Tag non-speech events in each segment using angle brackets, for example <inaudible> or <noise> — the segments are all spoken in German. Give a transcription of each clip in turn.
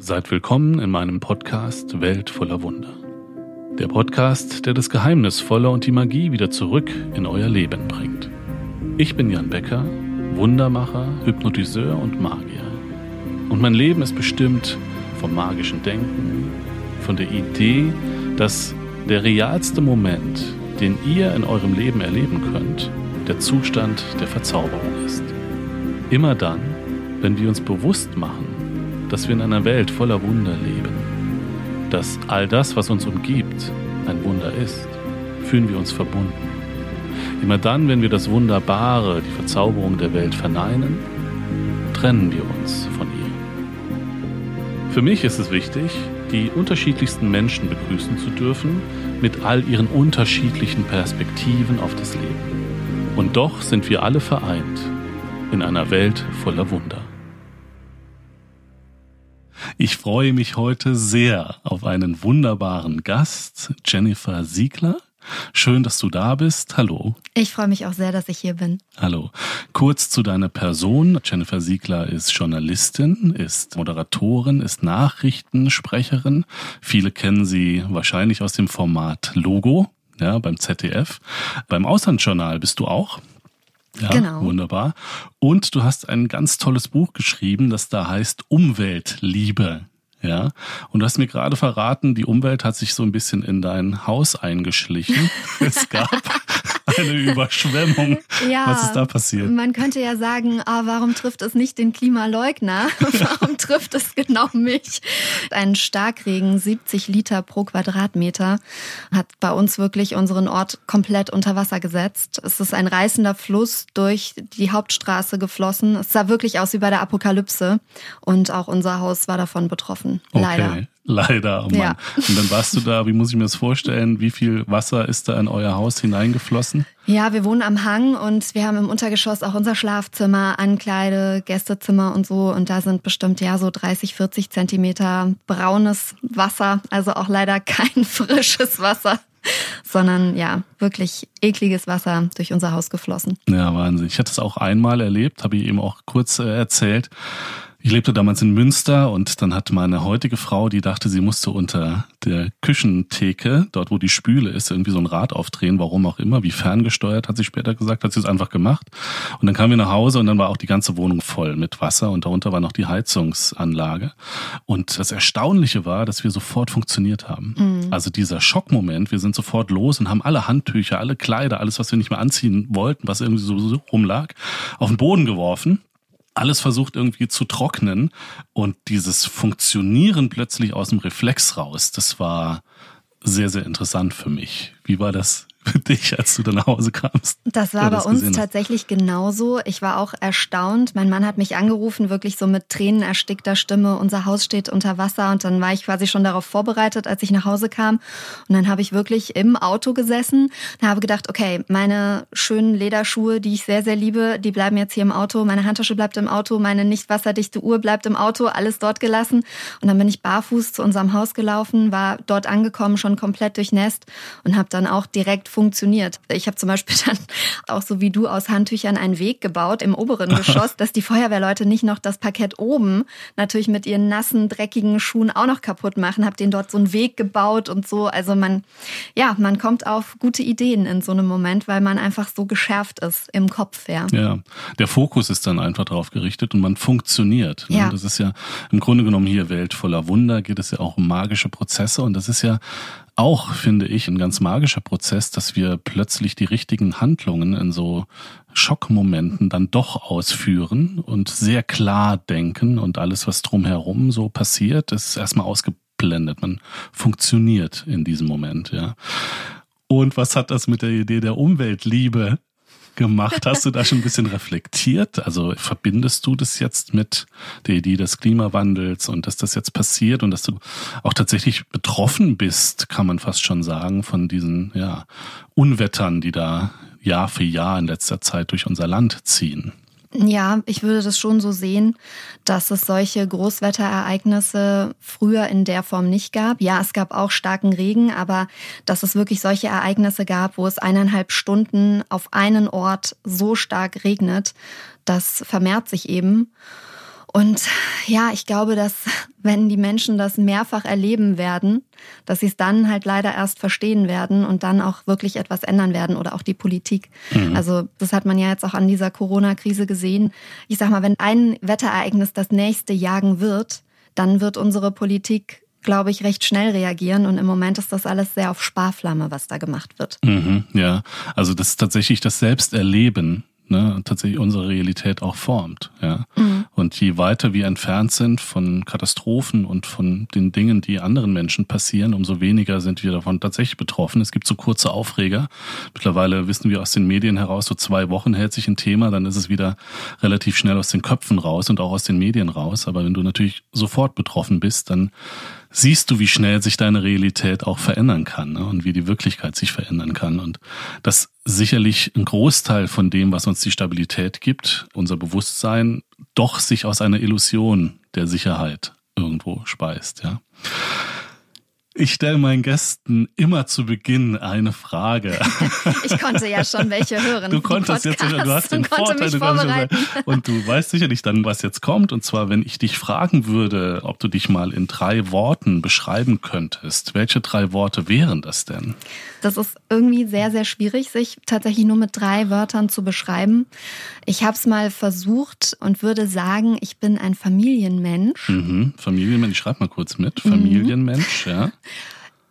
Seid willkommen in meinem Podcast Welt voller Wunder. Der Podcast, der das Geheimnisvolle und die Magie wieder zurück in euer Leben bringt. Ich bin Jan Becker, Wundermacher, Hypnotiseur und Magier. Und mein Leben ist bestimmt vom magischen Denken, von der Idee, dass der realste Moment, den ihr in eurem Leben erleben könnt, der Zustand der Verzauberung ist. Immer dann, wenn wir uns bewusst machen, dass wir in einer Welt voller Wunder leben, dass all das, was uns umgibt, ein Wunder ist, fühlen wir uns verbunden. Immer dann, wenn wir das Wunderbare, die Verzauberung der Welt verneinen, trennen wir uns von ihr. Für mich ist es wichtig, die unterschiedlichsten Menschen begrüßen zu dürfen, mit all ihren unterschiedlichen Perspektiven auf das Leben. Und doch sind wir alle vereint in einer Welt voller Wunder. Ich freue mich heute sehr auf einen wunderbaren Gast, Jennifer Siegler. Schön, dass du da bist. Hallo. Ich freue mich auch sehr, dass ich hier bin. Hallo. Kurz zu deiner Person. Jennifer Siegler ist Journalistin, ist Moderatorin, ist Nachrichtensprecherin. Viele kennen sie wahrscheinlich aus dem Format Logo, ja, beim ZDF. Beim Auslandsjournal bist du auch. Ja, genau. wunderbar. Und du hast ein ganz tolles Buch geschrieben, das da heißt Umweltliebe. Ja, und du hast mir gerade verraten, die Umwelt hat sich so ein bisschen in dein Haus eingeschlichen. <laughs> es gab eine Überschwemmung. <laughs> Ja, Was ist da passiert? Man könnte ja sagen, ah, warum trifft es nicht den Klimaleugner? <laughs> warum trifft es genau mich? Ein Starkregen, 70 Liter pro Quadratmeter, hat bei uns wirklich unseren Ort komplett unter Wasser gesetzt. Es ist ein reißender Fluss durch die Hauptstraße geflossen. Es sah wirklich aus wie bei der Apokalypse. Und auch unser Haus war davon betroffen. Okay. Leider. <laughs> Leider, oh Mann. Ja. Und dann warst du da, wie muss ich mir das vorstellen? Wie viel Wasser ist da in euer Haus hineingeflossen? Ja, wir wohnen am Hang und wir haben im Untergeschoss auch unser Schlafzimmer, Ankleide, Gästezimmer und so. Und da sind bestimmt ja so 30, 40 Zentimeter braunes Wasser. Also auch leider kein <laughs> frisches Wasser sondern ja, wirklich ekliges Wasser durch unser Haus geflossen. Ja, Wahnsinn. Ich hatte es auch einmal erlebt, habe ich eben auch kurz äh, erzählt. Ich lebte damals in Münster und dann hat meine heutige Frau, die dachte, sie musste unter der Küchentheke, dort wo die Spüle ist, irgendwie so ein Rad aufdrehen, warum auch immer, wie ferngesteuert, hat sie später gesagt, hat sie es einfach gemacht. Und dann kamen wir nach Hause und dann war auch die ganze Wohnung voll mit Wasser und darunter war noch die Heizungsanlage. Und das Erstaunliche war, dass wir sofort funktioniert haben. Mhm. Also dieser Schockmoment, wir sind sofort los und haben alle Handtücher, alle Kleider, alles, was wir nicht mehr anziehen wollten, was irgendwie so rumlag, auf den Boden geworfen alles versucht irgendwie zu trocknen und dieses Funktionieren plötzlich aus dem Reflex raus, das war sehr, sehr interessant für mich. Wie war das für dich, als du dann nach Hause kamst? Das war bei uns tatsächlich genauso. Ich war auch erstaunt. Mein Mann hat mich angerufen, wirklich so mit Tränen erstickter Stimme. Unser Haus steht unter Wasser und dann war ich quasi schon darauf vorbereitet, als ich nach Hause kam. Und dann habe ich wirklich im Auto gesessen und habe gedacht, okay, meine schönen Lederschuhe, die ich sehr, sehr liebe, die bleiben jetzt hier im Auto. Meine Handtasche bleibt im Auto, meine nicht wasserdichte Uhr bleibt im Auto, alles dort gelassen. Und dann bin ich barfuß zu unserem Haus gelaufen, war dort angekommen, schon komplett durchnässt und habe dann auch direkt funktioniert. Ich habe zum Beispiel <laughs> dann auch so wie du aus Handtüchern einen Weg gebaut im oberen <laughs> Geschoss, dass die Feuerwehrleute nicht noch das Parkett oben natürlich mit ihren nassen, dreckigen Schuhen auch noch kaputt machen. Hab denen dort so einen Weg gebaut und so. Also man, ja, man kommt auf gute Ideen in so einem Moment, weil man einfach so geschärft ist im Kopf, ja. Ja, der Fokus ist dann einfach drauf gerichtet und man funktioniert. Ne? Ja. Das ist ja im Grunde genommen hier Welt voller Wunder, geht es ja auch um magische Prozesse und das ist ja auch, finde ich, ein ganz magischer Prozess, dass wir plötzlich die richtigen Handlungen in so Schockmomenten dann doch ausführen und sehr klar denken und alles, was drumherum so passiert, ist erstmal ausgeblendet. Man funktioniert in diesem Moment, ja. Und was hat das mit der Idee der Umweltliebe gemacht? Hast du da schon ein bisschen reflektiert? Also verbindest du das jetzt mit der Idee des Klimawandels und dass das jetzt passiert und dass du auch tatsächlich betroffen bist, kann man fast schon sagen, von diesen ja, Unwettern, die da Jahr für Jahr in letzter Zeit durch unser Land ziehen? Ja, ich würde das schon so sehen, dass es solche Großwetterereignisse früher in der Form nicht gab. Ja, es gab auch starken Regen, aber dass es wirklich solche Ereignisse gab, wo es eineinhalb Stunden auf einen Ort so stark regnet, das vermehrt sich eben. Und ja, ich glaube, dass wenn die Menschen das mehrfach erleben werden, dass sie es dann halt leider erst verstehen werden und dann auch wirklich etwas ändern werden oder auch die Politik. Mhm. Also das hat man ja jetzt auch an dieser Corona-Krise gesehen. Ich sag mal, wenn ein Wetterereignis das nächste jagen wird, dann wird unsere Politik glaube ich, recht schnell reagieren. Und im Moment ist das alles sehr auf Sparflamme, was da gemacht wird. Mhm, ja, also das ist tatsächlich das Selbsterleben ne, tatsächlich unsere Realität auch formt. Ja? Mhm. Und je weiter wir entfernt sind von Katastrophen und von den Dingen, die anderen Menschen passieren, umso weniger sind wir davon tatsächlich betroffen. Es gibt so kurze Aufreger. Mittlerweile wissen wir aus den Medien heraus, so zwei Wochen hält sich ein Thema, dann ist es wieder relativ schnell aus den Köpfen raus und auch aus den Medien raus. Aber wenn du natürlich sofort betroffen bist, dann siehst du, wie schnell sich deine Realität auch verändern kann ne? und wie die Wirklichkeit sich verändern kann. Und das sicherlich ein Großteil von dem, was uns die Stabilität gibt, unser Bewusstsein, doch sich aus einer Illusion der Sicherheit irgendwo speist. Ja. Ich stelle meinen Gästen immer zu Beginn eine Frage. ich konnte ja schon welche <laughs> hören. Du konntest jetzt, du hast den Vorteil, du kannst und du weißt sicherlich dann, was jetzt kommt. Und zwar, wenn ich dich fragen würde, ob du dich mal in drei Worten beschreiben könntest, welche drei Worte wären das denn? Das ist irgendwie sehr, sehr schwierig, sich tatsächlich nur mit drei Wörtern zu beschreiben. Ich habe es mal versucht und würde sagen, ich bin ein Familienmensch. Mhm, Familienmensch, ich schreibe mal kurz mit. Mhm. Familienmensch, mhm. ja.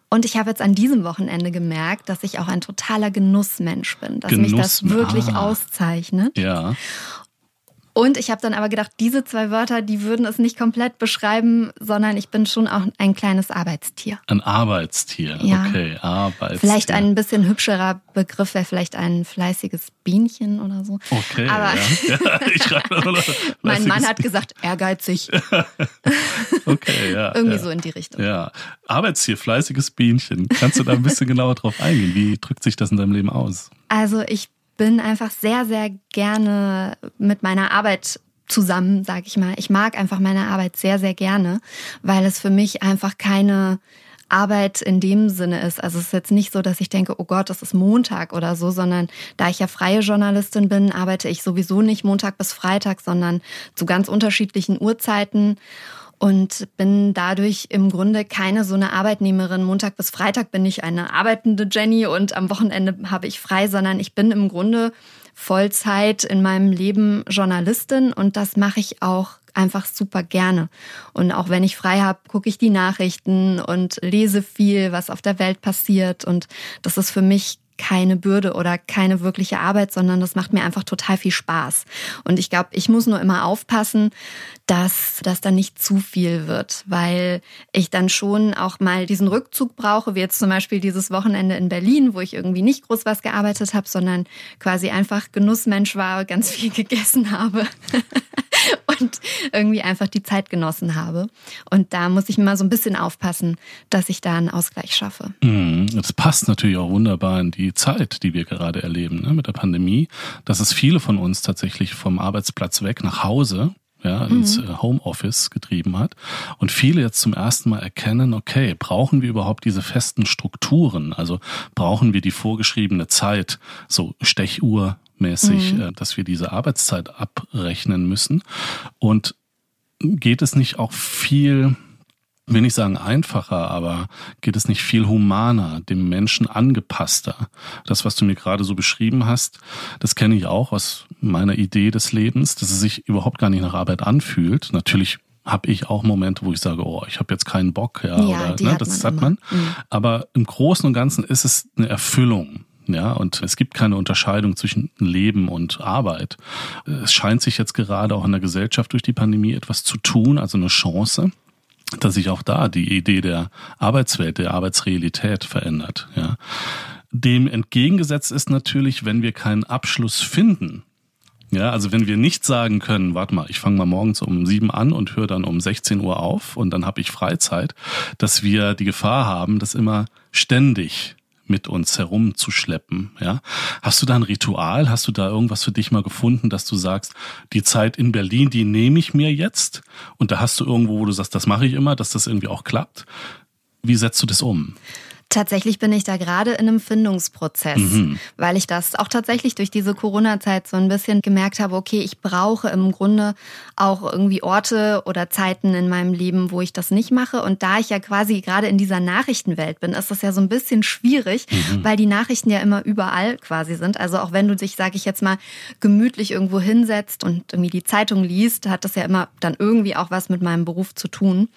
Und ich habe jetzt an diesem Wochenende gemerkt, dass ich auch ein totaler Genussmensch bin, dass Genuss, mich das wirklich ah. auszeichnet. Ja. Und ich habe dann aber gedacht, diese zwei Wörter, die würden es nicht komplett beschreiben, sondern ich bin schon auch ein kleines Arbeitstier. Ein Arbeitstier, ja. okay, Arbeitstier. Vielleicht ein bisschen hübscherer Begriff wäre vielleicht ein fleißiges Bienchen oder so. Okay, aber ja. <laughs> ja ich mein Mann hat gesagt, ehrgeizig. <laughs> okay, ja. <laughs> Irgendwie ja. so in die Richtung. Ja, Arbeitstier, fleißiges Bienchen. Kannst du da ein bisschen genauer drauf eingehen? Wie drückt sich das in deinem Leben aus? Also ich bin einfach sehr, sehr gerne mit meiner Arbeit zusammen, sage ich mal. Ich mag einfach meine Arbeit sehr, sehr gerne, weil es für mich einfach keine Arbeit in dem Sinne ist. Also es ist jetzt nicht so, dass ich denke, oh Gott, das ist Montag oder so, sondern da ich ja freie Journalistin bin, arbeite ich sowieso nicht Montag bis Freitag, sondern zu ganz unterschiedlichen Uhrzeiten und bin dadurch im Grunde keine so eine Arbeitnehmerin. Montag bis Freitag bin ich eine arbeitende Jenny und am Wochenende habe ich frei, sondern ich bin im Grunde Vollzeit in meinem Leben Journalistin und das mache ich auch einfach super gerne. Und auch wenn ich frei habe, gucke ich die Nachrichten und lese viel, was auf der Welt passiert und das ist für mich keine Bürde oder keine wirkliche Arbeit, sondern das macht mir einfach total viel Spaß. Und ich glaube, ich muss nur immer aufpassen, dass das dann nicht zu viel wird, weil ich dann schon auch mal diesen Rückzug brauche, wie jetzt zum Beispiel dieses Wochenende in Berlin, wo ich irgendwie nicht groß was gearbeitet habe, sondern quasi einfach Genussmensch war, ganz viel <laughs> gegessen habe. Und irgendwie einfach die Zeit genossen habe. Und da muss ich mal so ein bisschen aufpassen, dass ich da einen Ausgleich schaffe. Mhm. Das passt natürlich auch wunderbar in die Zeit, die wir gerade erleben ne, mit der Pandemie, dass es viele von uns tatsächlich vom Arbeitsplatz weg nach Hause ja, mhm. ins äh, Homeoffice getrieben hat und viele jetzt zum ersten Mal erkennen, okay, brauchen wir überhaupt diese festen Strukturen? Also brauchen wir die vorgeschriebene Zeit, so Stechuhr mäßig, mhm. Äh, dass wir diese Arbeitszeit abrechnen müssen. Und geht es nicht auch viel, will nicht sagen einfacher, aber geht es nicht viel humaner, dem Menschen angepasster? Das, was du mir gerade so beschrieben hast, das kenne ich auch aus meiner Idee des Lebens, dass es sich überhaupt gar nicht nach Arbeit anfühlt. Natürlich habe ich auch Momente, wo ich sage, oh, ich habe jetzt keinen Bock, ja, ja oder ne, hat das man hat man. Mhm. Aber im Großen und Ganzen ist es eine Erfüllung. Ja, und es gibt keine Unterscheidung zwischen Leben und Arbeit. Es scheint sich jetzt gerade auch in der Gesellschaft durch die Pandemie etwas zu tun, also eine Chance dass sich auch da die Idee der Arbeitswelt, der Arbeitsrealität verändert. Ja. Dem entgegengesetzt ist natürlich, wenn wir keinen Abschluss finden. Ja, also wenn wir nicht sagen können, warte mal, ich fange mal morgens um sieben an und höre dann um 16 Uhr auf und dann habe ich Freizeit, dass wir die Gefahr haben, dass immer ständig mit uns herumzuschleppen. Ja? Hast du da ein Ritual? Hast du da irgendwas für dich mal gefunden, dass du sagst, die Zeit in Berlin, die nehme ich mir jetzt? Und da hast du irgendwo, wo du sagst, das mache ich immer, dass das irgendwie auch klappt. Wie setzt du das um? Tatsächlich bin ich da gerade in einem Findungsprozess, mhm. weil ich das auch tatsächlich durch diese Corona-Zeit so ein bisschen gemerkt habe, okay, ich brauche im Grunde auch irgendwie Orte oder Zeiten in meinem Leben, wo ich das nicht mache. Und da ich ja quasi gerade in dieser Nachrichtenwelt bin, ist das ja so ein bisschen schwierig, mhm. weil die Nachrichten ja immer überall quasi sind. Also auch wenn du dich, sage ich jetzt mal, gemütlich irgendwo hinsetzt und irgendwie die Zeitung liest, hat das ja immer dann irgendwie auch was mit meinem Beruf zu tun.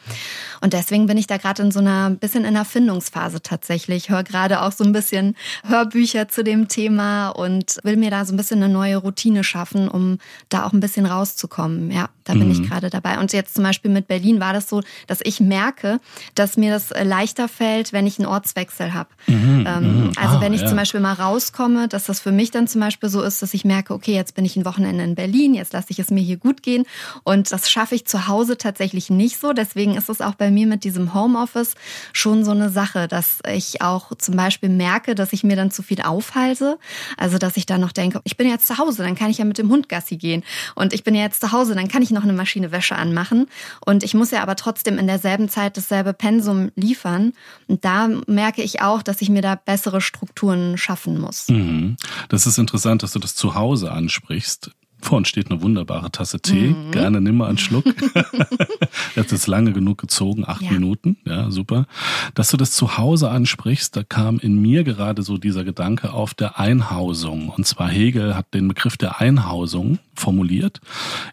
Und deswegen bin ich da gerade in so einer bisschen in einer Findungsphase tatsächlich tatsächlich. Ich höre gerade auch so ein bisschen Hörbücher zu dem Thema und will mir da so ein bisschen eine neue Routine schaffen, um da auch ein bisschen rauszukommen. Ja, da bin mhm. ich gerade dabei. Und jetzt zum Beispiel mit Berlin war das so, dass ich merke, dass mir das leichter fällt, wenn ich einen Ortswechsel habe. Mhm. Ähm, mhm. also ah, wenn ich ja. zum Beispiel mal rauskomme, dass das für mich dann zum Beispiel so ist, dass ich merke, okay, jetzt bin ich ein Wochenende in Berlin, jetzt lasse ich es mir hier gut gehen. Und das schaffe ich zu Hause tatsächlich nicht so. Deswegen ist es auch bei mir mit diesem Homeoffice schon so eine Sache, dass ich auch zum Beispiel merke, dass ich mir dann zu viel aufhalte. Also dass ich dann noch denke, ich bin jetzt zu Hause, dann kann ich ja mit dem Hund Gassi gehen. Und ich bin ja jetzt zu Hause, dann kann ich noch eine Maschine Wäsche anmachen. Und ich muss ja aber trotzdem in derselben Zeit dasselbe Pensum liefern. Und da merke ich auch, dass ich mir da bessere Strukturen schaffen muss. Mhm. Das ist interessant, dass du das zu Hause ansprichst. Vor uns steht eine wunderbare Tasse Tee. Mhm. Gerne nimm mal einen Schluck. <laughs> Jetzt ist lange genug gezogen, acht ja. Minuten. Ja, super. Dass du das zu Hause ansprichst, da kam in mir gerade so dieser Gedanke auf der Einhausung. Und zwar Hegel hat den Begriff der Einhausung formuliert,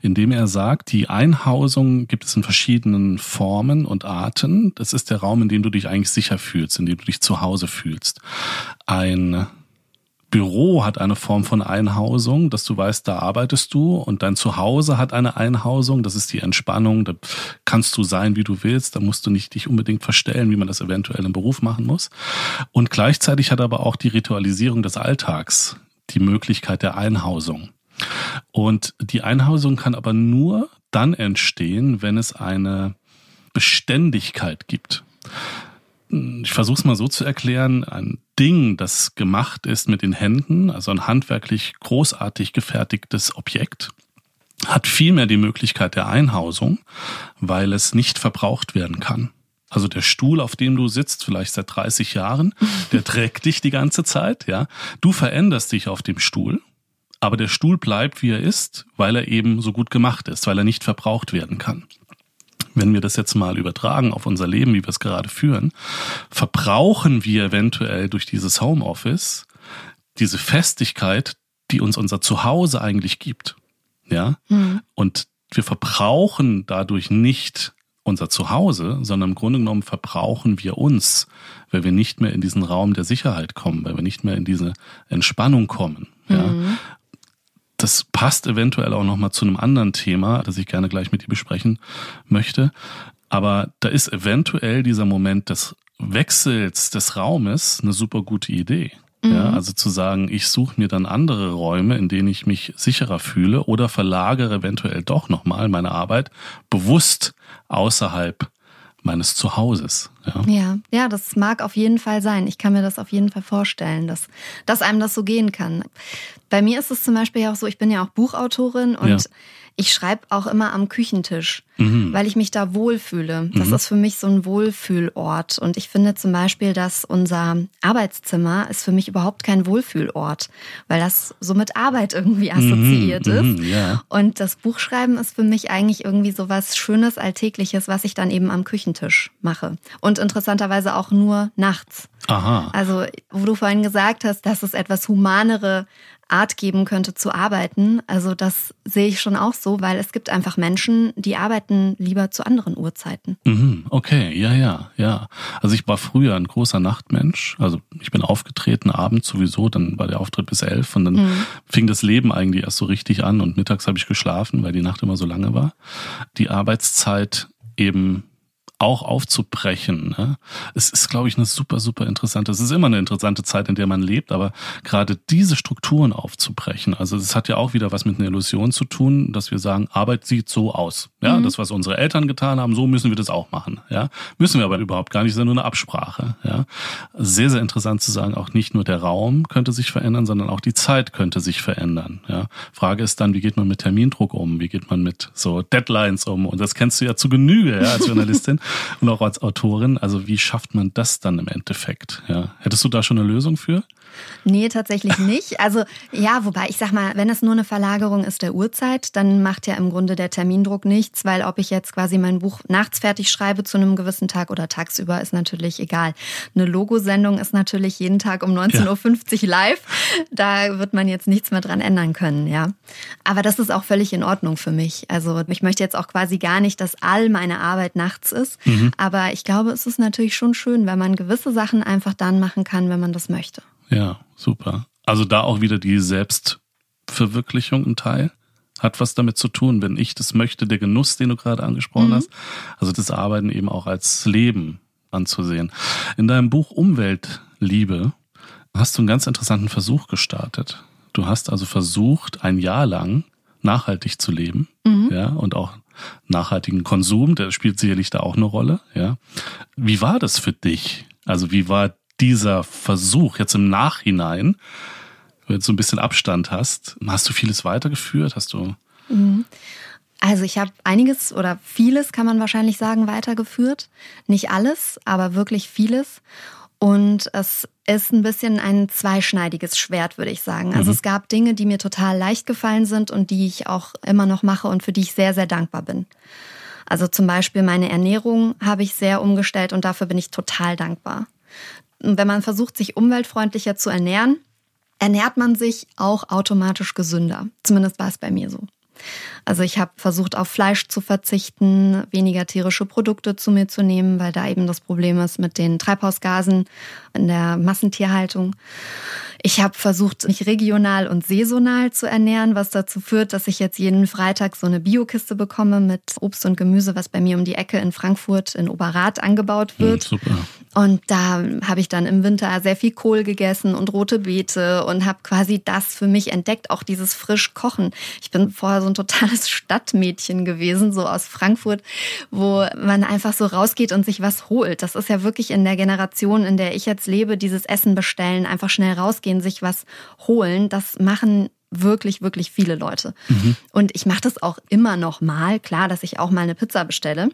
indem er sagt, die Einhausung gibt es in verschiedenen Formen und Arten. Das ist der Raum, in dem du dich eigentlich sicher fühlst, in dem du dich zu Hause fühlst. Ein Büro hat eine Form von Einhausung, dass du weißt, da arbeitest du und dein Zuhause hat eine Einhausung, das ist die Entspannung, da kannst du sein, wie du willst, da musst du nicht dich unbedingt verstellen, wie man das eventuell im Beruf machen muss. Und gleichzeitig hat aber auch die Ritualisierung des Alltags die Möglichkeit der Einhausung. Und die Einhausung kann aber nur dann entstehen, wenn es eine Beständigkeit gibt. Ich versuche es mal so zu erklären, ein Ding, das gemacht ist mit den Händen, also ein handwerklich großartig gefertigtes Objekt, hat vielmehr die Möglichkeit der Einhausung, weil es nicht verbraucht werden kann. Also der Stuhl, auf dem du sitzt, vielleicht seit 30 Jahren, <laughs> der trägt dich die ganze Zeit, ja. Du veränderst dich auf dem Stuhl, aber der Stuhl bleibt, wie er ist, weil er eben so gut gemacht ist, weil er nicht verbraucht werden kann wenn wir das jetzt mal übertragen auf unser Leben, wie wir es gerade führen, verbrauchen wir eventuell durch dieses Homeoffice diese Festigkeit, die uns unser Zuhause eigentlich gibt. Ja? Mhm. Und wir verbrauchen dadurch nicht unser Zuhause, sondern im Grunde genommen verbrauchen wir uns, weil wir nicht mehr in diesen Raum der Sicherheit kommen, weil wir nicht mehr in diese Entspannung kommen. Ja? Mhm. Das passt eventuell auch nochmal zu einem anderen Thema, das ich gerne gleich mit dir besprechen möchte. Aber da ist eventuell dieser Moment des Wechsels des Raumes eine super gute Idee. Mhm. Ja, also zu sagen, ich suche mir dann andere Räume, in denen ich mich sicherer fühle oder verlagere eventuell doch nochmal meine Arbeit bewusst außerhalb meines Zuhauses. Ja. ja, ja, das mag auf jeden Fall sein. Ich kann mir das auf jeden Fall vorstellen, dass, dass einem das so gehen kann. Bei mir ist es zum Beispiel ja auch so, ich bin ja auch Buchautorin und ja. ich schreibe auch immer am Küchentisch, mhm. weil ich mich da wohlfühle. Das mhm. ist für mich so ein Wohlfühlort. Und ich finde zum Beispiel, dass unser Arbeitszimmer ist für mich überhaupt kein Wohlfühlort, weil das so mit Arbeit irgendwie mhm. assoziiert mhm. ist. Ja. Und das Buchschreiben ist für mich eigentlich irgendwie so was Schönes, Alltägliches, was ich dann eben am Küchentisch mache. Und interessanterweise auch nur nachts. Aha. Also, wo du vorhin gesagt hast, dass es etwas humanere Art geben könnte zu arbeiten. Also das sehe ich schon auch so, weil es gibt einfach Menschen, die arbeiten lieber zu anderen Uhrzeiten. Mhm, okay, ja, ja, ja. Also ich war früher ein großer Nachtmensch. Also ich bin aufgetreten abends sowieso, dann war der Auftritt bis elf und dann mhm. fing das Leben eigentlich erst so richtig an und mittags habe ich geschlafen, weil die Nacht immer so lange war. Die Arbeitszeit eben auch aufzubrechen. Ne? Es ist, glaube ich, eine super, super interessante, es ist immer eine interessante Zeit, in der man lebt, aber gerade diese Strukturen aufzubrechen, also es hat ja auch wieder was mit einer Illusion zu tun, dass wir sagen, Arbeit sieht so aus. Ja, mhm. das, was unsere Eltern getan haben, so müssen wir das auch machen. Ja, müssen wir aber überhaupt gar nicht, ist ja nur eine Absprache. Ja, sehr, sehr interessant zu sagen, auch nicht nur der Raum könnte sich verändern, sondern auch die Zeit könnte sich verändern. Ja, Frage ist dann, wie geht man mit Termindruck um? Wie geht man mit so Deadlines um? Und das kennst du ja zu Genüge ja, als Journalistin. <laughs> und auch als Autorin. Also wie schafft man das dann im Endeffekt? Ja. Hättest du da schon eine Lösung für? Nee, tatsächlich nicht. Also ja, wobei ich sag mal, wenn es nur eine Verlagerung ist der Uhrzeit, dann macht ja im Grunde der Termindruck nichts, weil ob ich jetzt quasi mein Buch nachts fertig schreibe zu einem gewissen Tag oder tagsüber, ist natürlich egal. Eine Logosendung ist natürlich jeden Tag um 19.50 Uhr live. Da wird man jetzt nichts mehr dran ändern können, ja. Aber das ist auch völlig in Ordnung für mich. Also ich möchte jetzt auch quasi gar nicht, dass all meine Arbeit nachts ist. Mhm. Aber ich glaube, es ist natürlich schon schön, wenn man gewisse Sachen einfach dann machen kann, wenn man das möchte. Ja, super. Also da auch wieder die Selbstverwirklichung im Teil hat was damit zu tun, wenn ich das möchte, der Genuss, den du gerade angesprochen mhm. hast. Also das Arbeiten eben auch als Leben anzusehen. In deinem Buch Umweltliebe hast du einen ganz interessanten Versuch gestartet. Du hast also versucht, ein Jahr lang nachhaltig zu leben, mhm. ja, und auch nachhaltigen Konsum, der spielt sicherlich da auch eine Rolle, ja. Wie war das für dich? Also wie war dieser Versuch jetzt im Nachhinein, du jetzt so ein bisschen Abstand hast, hast du vieles weitergeführt? Hast du. Mhm. Also ich habe einiges oder vieles kann man wahrscheinlich sagen weitergeführt. Nicht alles, aber wirklich vieles. Und es ist ein bisschen ein zweischneidiges Schwert, würde ich sagen. Also mhm. es gab Dinge, die mir total leicht gefallen sind und die ich auch immer noch mache und für die ich sehr, sehr dankbar bin. Also zum Beispiel meine Ernährung habe ich sehr umgestellt und dafür bin ich total dankbar. Und wenn man versucht, sich umweltfreundlicher zu ernähren, ernährt man sich auch automatisch gesünder. Zumindest war es bei mir so. Also ich habe versucht, auf Fleisch zu verzichten, weniger tierische Produkte zu mir zu nehmen, weil da eben das Problem ist mit den Treibhausgasen in der Massentierhaltung. Ich habe versucht, mich regional und saisonal zu ernähren, was dazu führt, dass ich jetzt jeden Freitag so eine Biokiste bekomme mit Obst und Gemüse, was bei mir um die Ecke in Frankfurt in Oberrat angebaut wird. Ja, super. Und da habe ich dann im Winter sehr viel Kohl gegessen und rote Beete und habe quasi das für mich entdeckt, auch dieses frisch Kochen. Ich bin vorher so ein totales <laughs> Stadtmädchen gewesen, so aus Frankfurt, wo man einfach so rausgeht und sich was holt. Das ist ja wirklich in der Generation, in der ich jetzt lebe, dieses Essen bestellen, einfach schnell rausgehen, sich was holen. Das machen wirklich, wirklich viele Leute. Mhm. Und ich mache das auch immer noch mal. Klar, dass ich auch mal eine Pizza bestelle.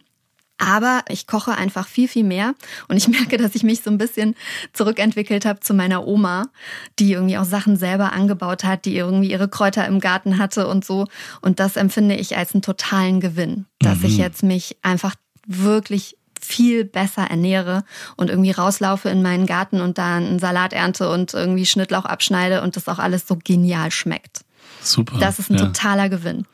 Aber ich koche einfach viel, viel mehr. Und ich <laughs> merke, dass ich mich so ein bisschen zurückentwickelt habe zu meiner Oma, die irgendwie auch Sachen selber angebaut hat, die irgendwie ihre Kräuter im Garten hatte und so. Und das empfinde ich als einen totalen Gewinn, dass mhm. ich jetzt mich einfach wirklich viel besser ernähre und irgendwie rauslaufe in meinen Garten und da einen Salat ernte und irgendwie Schnittlauch abschneide und das auch alles so genial schmeckt. Super. Das ist ein ja. totaler Gewinn.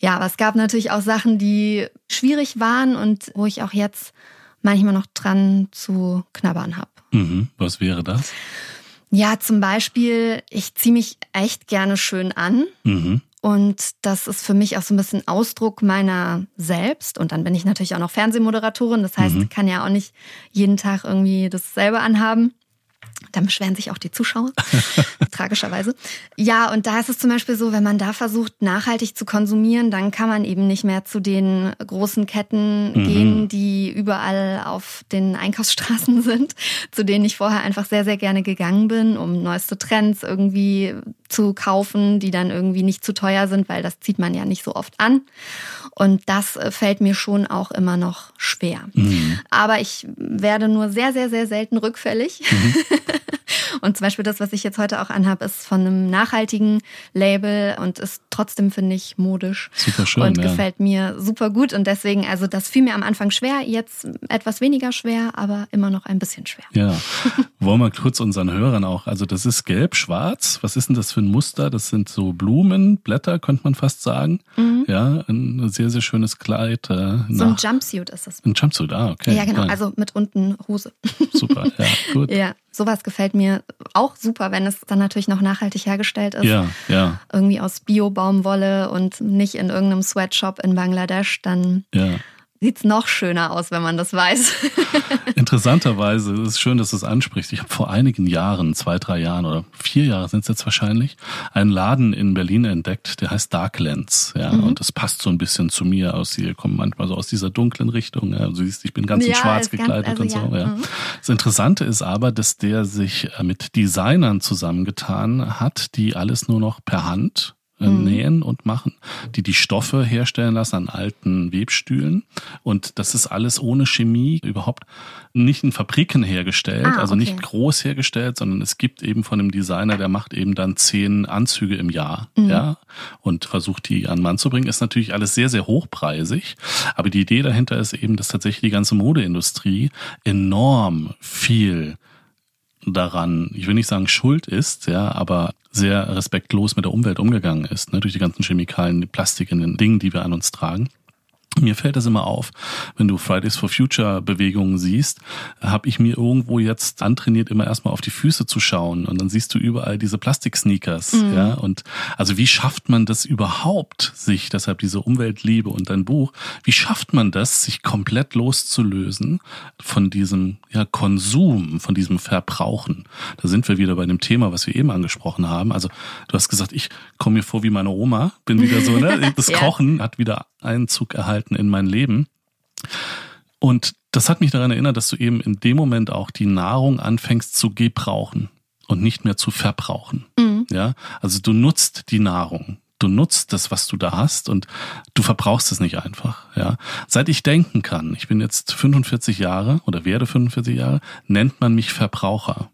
Ja, aber es gab natürlich auch Sachen, die schwierig waren und wo ich auch jetzt manchmal noch dran zu knabbern habe. Mhm. Was wäre das? Ja, zum Beispiel, ich ziehe mich echt gerne schön an. Mhm. Und das ist für mich auch so ein bisschen Ausdruck meiner selbst. Und dann bin ich natürlich auch noch Fernsehmoderatorin. Das heißt, mhm. kann ja auch nicht jeden Tag irgendwie dasselbe anhaben. Dann beschweren sich auch die Zuschauer, <laughs> tragischerweise. Ja, und da ist es zum Beispiel so, wenn man da versucht, nachhaltig zu konsumieren, dann kann man eben nicht mehr zu den großen Ketten mhm. gehen, die überall auf den Einkaufsstraßen <laughs> sind, zu denen ich vorher einfach sehr, sehr gerne gegangen bin, um neueste Trends irgendwie zu kaufen, die dann irgendwie nicht zu teuer sind, weil das zieht man ja nicht so oft an. Und das äh, fällt mir schon auch immer noch schwer. Mhm. Aber ich werde nur sehr, sehr, sehr selten rückfällig. Mhm. <laughs> Und zum Beispiel das, was ich jetzt heute auch anhabe, ist von einem nachhaltigen Label und ist trotzdem, finde ich, modisch. Super schön. Und ja. gefällt mir super gut. Und deswegen, also das fiel mir am Anfang schwer, jetzt etwas weniger schwer, aber immer noch ein bisschen schwer. Ja. <laughs> Wollen wir kurz unseren Hörern auch, also das ist gelb-schwarz. Was ist denn das für ein Muster? Das sind so Blumen, Blätter, könnte man fast sagen. Mhm. Ja, ein sehr, sehr schönes Kleid. Äh, so ein Jumpsuit ist das. Ein Jumpsuit, ah, okay. Ja, genau. Ja. Also mit unten Hose. Super, ja, <laughs> gut. Ja, sowas gefällt mir auch super, wenn es dann natürlich noch nachhaltig hergestellt ist. Ja, ja. Irgendwie aus Bio-Baumwolle und nicht in irgendeinem Sweatshop in Bangladesch, dann. Ja sieht es noch schöner aus, wenn man das weiß. <laughs> Interessanterweise ist es schön, dass du es ansprichst. Ich habe vor einigen Jahren, zwei, drei Jahren oder vier Jahre sind es jetzt wahrscheinlich, einen Laden in Berlin entdeckt, der heißt Darklands. Ja, mhm. und das passt so ein bisschen zu mir aus. Hier kommen manchmal so aus dieser dunklen Richtung. Ja. Du siehst, ich bin ganz ja, in Schwarz gekleidet ganz, also und so. Ja. Mhm. Das Interessante ist aber, dass der sich mit Designern zusammengetan hat, die alles nur noch per Hand äh, mhm. nähen und machen, die die Stoffe herstellen lassen an alten Webstühlen. Und das ist alles ohne Chemie, überhaupt nicht in Fabriken hergestellt, ah, also nicht groß hergestellt, sondern es gibt eben von einem Designer, der macht eben dann zehn Anzüge im Jahr, mhm. ja, und versucht die an Mann zu bringen. Ist natürlich alles sehr, sehr hochpreisig. Aber die Idee dahinter ist eben, dass tatsächlich die ganze Modeindustrie enorm viel daran, ich will nicht sagen schuld ist, ja, aber sehr respektlos mit der Umwelt umgegangen ist, ne, durch die ganzen Chemikalien, die Plastik in den Dingen, die wir an uns tragen. Mir fällt das immer auf, wenn du Fridays for Future Bewegungen siehst, habe ich mir irgendwo jetzt antrainiert, immer erstmal auf die Füße zu schauen und dann siehst du überall diese Plastiksneakers, mhm. ja, und also wie schafft man das überhaupt, sich, deshalb diese Umweltliebe und dein Buch, wie schafft man das, sich komplett loszulösen von diesem ja, Konsum, von diesem Verbrauchen? Da sind wir wieder bei dem Thema, was wir eben angesprochen haben. Also du hast gesagt, ich komme mir vor wie meine Oma, bin wieder so, ne? <laughs> Das ja. Kochen hat wieder Einzug erhalten in mein Leben. Und das hat mich daran erinnert, dass du eben in dem Moment auch die Nahrung anfängst zu gebrauchen und nicht mehr zu verbrauchen. Mhm. Ja, also du nutzt die Nahrung. Du nutzt das, was du da hast und du verbrauchst es nicht einfach, ja. Seit ich denken kann, ich bin jetzt 45 Jahre oder werde 45 Jahre, nennt man mich Verbraucher.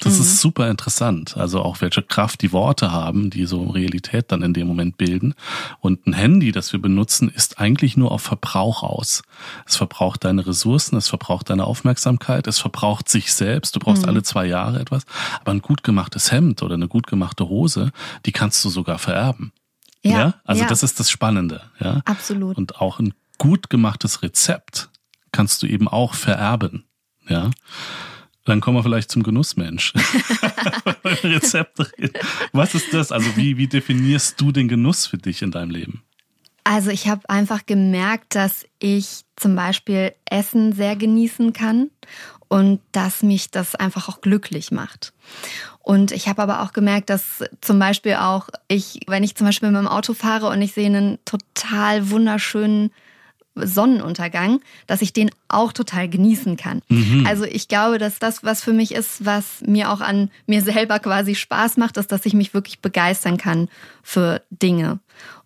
Das mhm. ist super interessant. Also auch welche Kraft die Worte haben, die so Realität dann in dem Moment bilden. Und ein Handy, das wir benutzen, ist eigentlich nur auf Verbrauch aus. Es verbraucht deine Ressourcen, es verbraucht deine Aufmerksamkeit, es verbraucht sich selbst. Du brauchst mhm. alle zwei Jahre etwas. Aber ein gut gemachtes Hemd oder eine gut gemachte Hose, die kannst du sogar vererben. Ja. ja? Also ja. das ist das Spannende. Ja. Absolut. Und auch ein gut gemachtes Rezept kannst du eben auch vererben. Ja. Dann kommen wir vielleicht zum Genussmensch. <laughs> Rezepte. Was ist das? Also wie, wie definierst du den Genuss für dich in deinem Leben? Also ich habe einfach gemerkt, dass ich zum Beispiel Essen sehr genießen kann und dass mich das einfach auch glücklich macht. Und ich habe aber auch gemerkt, dass zum Beispiel auch ich, wenn ich zum Beispiel mit dem Auto fahre und ich sehe einen total wunderschönen Sonnenuntergang, dass ich den auch total genießen kann. Mhm. Also ich glaube, dass das, was für mich ist, was mir auch an mir selber quasi Spaß macht, ist, dass ich mich wirklich begeistern kann für Dinge.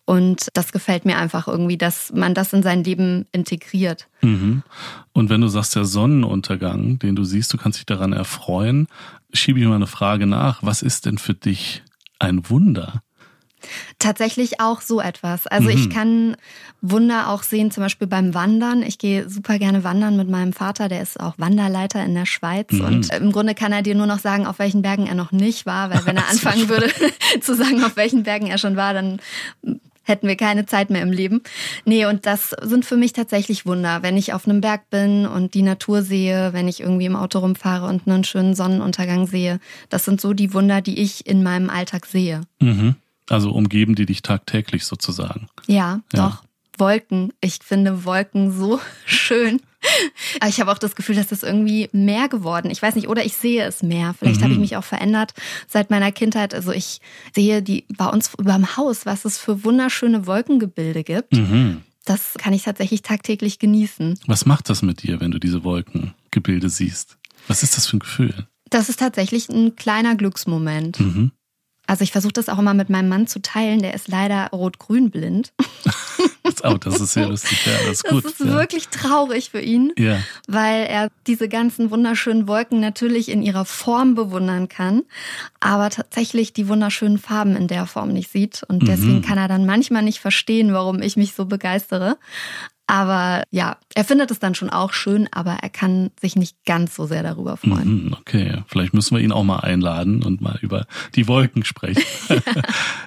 Und das gefällt mir einfach irgendwie, dass man das in sein Leben integriert. Mhm. Und wenn du sagst, der Sonnenuntergang, den du siehst, du kannst dich daran erfreuen, schiebe ich mal eine Frage nach. Was ist denn für dich ein Wunder? Tatsächlich auch so etwas. Also mhm. ich kann Wunder auch sehen, zum Beispiel beim Wandern. Ich gehe super gerne wandern mit meinem Vater, der ist auch Wanderleiter in der Schweiz. Mhm. Und im Grunde kann er dir nur noch sagen, auf welchen Bergen er noch nicht war, weil wenn er <laughs> anfangen würde <laughs> zu sagen, auf welchen Bergen er schon war, dann hätten wir keine Zeit mehr im Leben. Nee, und das sind für mich tatsächlich Wunder. Wenn ich auf einem Berg bin und die Natur sehe, wenn ich irgendwie im Auto rumfahre und einen schönen Sonnenuntergang sehe, das sind so die Wunder, die ich in meinem Alltag sehe. Mhm. Also umgeben die dich tagtäglich sozusagen. Ja, ja. doch. Wolken. Ich finde Wolken so <laughs> schön. Aber ich habe auch das Gefühl, dass das irgendwie mehr geworden. Ich weiß nicht, oder ich sehe es mehr. Vielleicht mhm. habe ich mich auch verändert seit meiner Kindheit. Also ich sehe die bei uns über dem Haus, was es für wunderschöne Wolkengebilde gibt. Mhm. Das kann ich tatsächlich tagtäglich genießen. Was macht das mit dir, wenn du diese Wolkengebilde siehst? Was ist das für ein Gefühl? Das ist tatsächlich ein kleiner Glücksmoment. Mhm. Also ich versuche das auch immer mit meinem Mann zu teilen. Der ist leider rot-grün blind. oh, <laughs> das ist sehr <laughs> lustig. Ja, das ist gut. Das ist ja. wirklich traurig für ihn, ja. weil er diese ganzen wunderschönen Wolken natürlich in ihrer Form bewundern kann, aber tatsächlich die wunderschönen Farben in der Form nicht sieht. Und deswegen mhm. kann er dann manchmal nicht verstehen, warum ich mich so begeistere. Aber ja, er findet es dann schon auch schön, aber er kann sich nicht ganz so sehr darüber freuen. Mhm, okay, vielleicht müssen wir ihn auch mal einladen und mal über die Wolken sprechen. <laughs>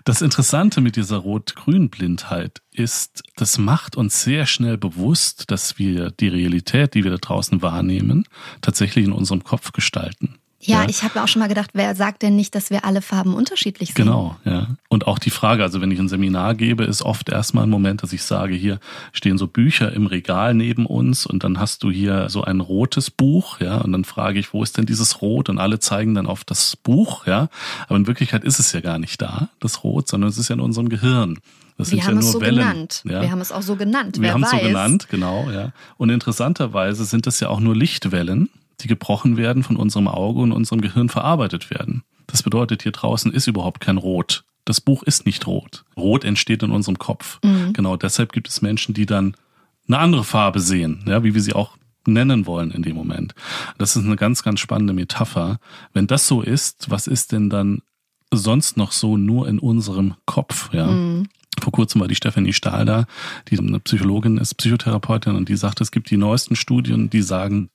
das Interessante mit dieser Rot-Grün-Blindheit ist, das macht uns sehr schnell bewusst, dass wir die Realität, die wir da draußen wahrnehmen, tatsächlich in unserem Kopf gestalten. Ja, ja. ich habe auch schon mal gedacht, wer sagt denn nicht, dass wir alle Farben unterschiedlich sind? Genau, ja. Und auch die Frage, also wenn ich ein Seminar gebe, ist oft erstmal ein Moment, dass ich sage, hier stehen so Bücher im Regal neben uns und dann hast du hier so ein rotes Buch, ja, und dann frage ich, wo ist denn dieses Rot? Und alle zeigen dann auf das Buch, ja. Aber in Wirklichkeit ist es ja gar nicht da, das Rot, sondern es ist ja in unserem Gehirn. Das wir haben ja es so Wellen. genannt. Ja. Wir haben es auch so genannt. Wir haben es so genannt, genau, ja. Und interessanterweise sind das ja auch nur Lichtwellen die gebrochen werden, von unserem Auge und unserem Gehirn verarbeitet werden. Das bedeutet, hier draußen ist überhaupt kein Rot das Buch ist nicht rot. Rot entsteht in unserem Kopf. Mhm. Genau deshalb gibt es Menschen, die dann eine andere Farbe sehen, ja, wie wir sie auch nennen wollen in dem Moment. Das ist eine ganz, ganz spannende Metapher. Wenn das so ist, was ist denn dann sonst noch so nur in unserem Kopf, ja? Mhm. Vor kurzem war die Stephanie Stahl da, die eine Psychologin ist, Psychotherapeutin, und die sagt, es gibt die neuesten Studien, die sagen,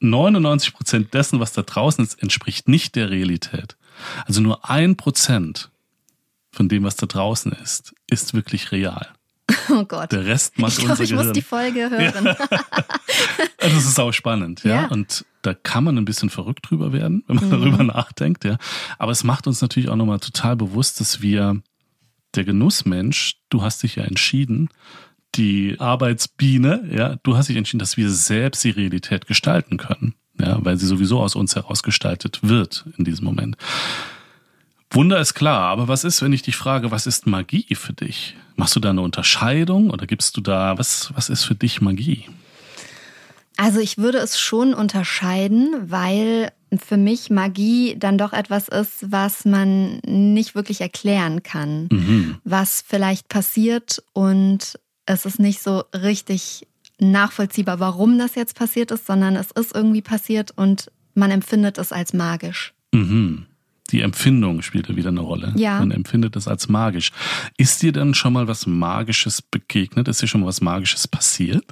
99 Prozent dessen, was da draußen ist, entspricht nicht der Realität. Also nur ein Prozent von dem, was da draußen ist, ist wirklich real. <laughs> Oh Gott. Der Rest macht ich glaub, unser ich Gehirn. muss die Folge hören. <laughs> Ja. das ist auch spannend, ja? ja. Und da kann man ein bisschen verrückt drüber werden, wenn man mhm. darüber nachdenkt, ja. Aber es macht uns natürlich auch nochmal total bewusst, dass wir der Genussmensch, du hast dich ja entschieden, die Arbeitsbiene, ja, du hast dich entschieden, dass wir selbst die Realität gestalten können, ja, weil sie sowieso aus uns heraus gestaltet wird in diesem Moment. Wunder ist klar, aber was ist, wenn ich dich frage, was ist Magie für dich? Machst du da eine Unterscheidung oder gibst du da, was, was ist für dich Magie? Also ich würde es schon unterscheiden, weil für mich Magie dann doch etwas ist, was man nicht wirklich erklären kann, mhm. was vielleicht passiert und es ist nicht so richtig nachvollziehbar, warum das jetzt passiert ist, sondern es ist irgendwie passiert und man empfindet es als magisch. Mhm die Empfindung spielt da wieder eine Rolle. Ja. Man empfindet es als magisch. Ist dir dann schon mal was Magisches begegnet? Ist dir schon mal was Magisches passiert?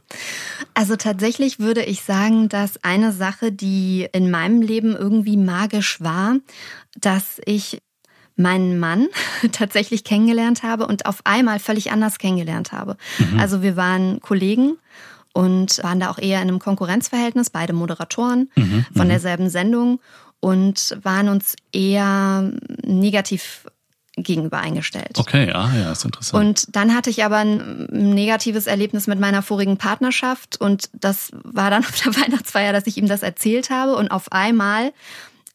Also tatsächlich würde ich sagen, dass eine Sache, die in meinem Leben irgendwie magisch war, dass ich meinen Mann <laughs> tatsächlich kennengelernt habe und auf einmal völlig anders kennengelernt habe. Mhm. Also wir waren Kollegen und waren da auch eher in einem Konkurrenzverhältnis, beide Moderatoren mhm. von mhm. derselben Sendung und waren uns eher negativ gegenüber eingestellt. Okay, ah ja, ist interessant. Und dann hatte ich aber ein negatives Erlebnis mit meiner vorigen Partnerschaft und das war dann <laughs> auf der Weihnachtsfeier, dass ich ihm das erzählt habe und auf einmal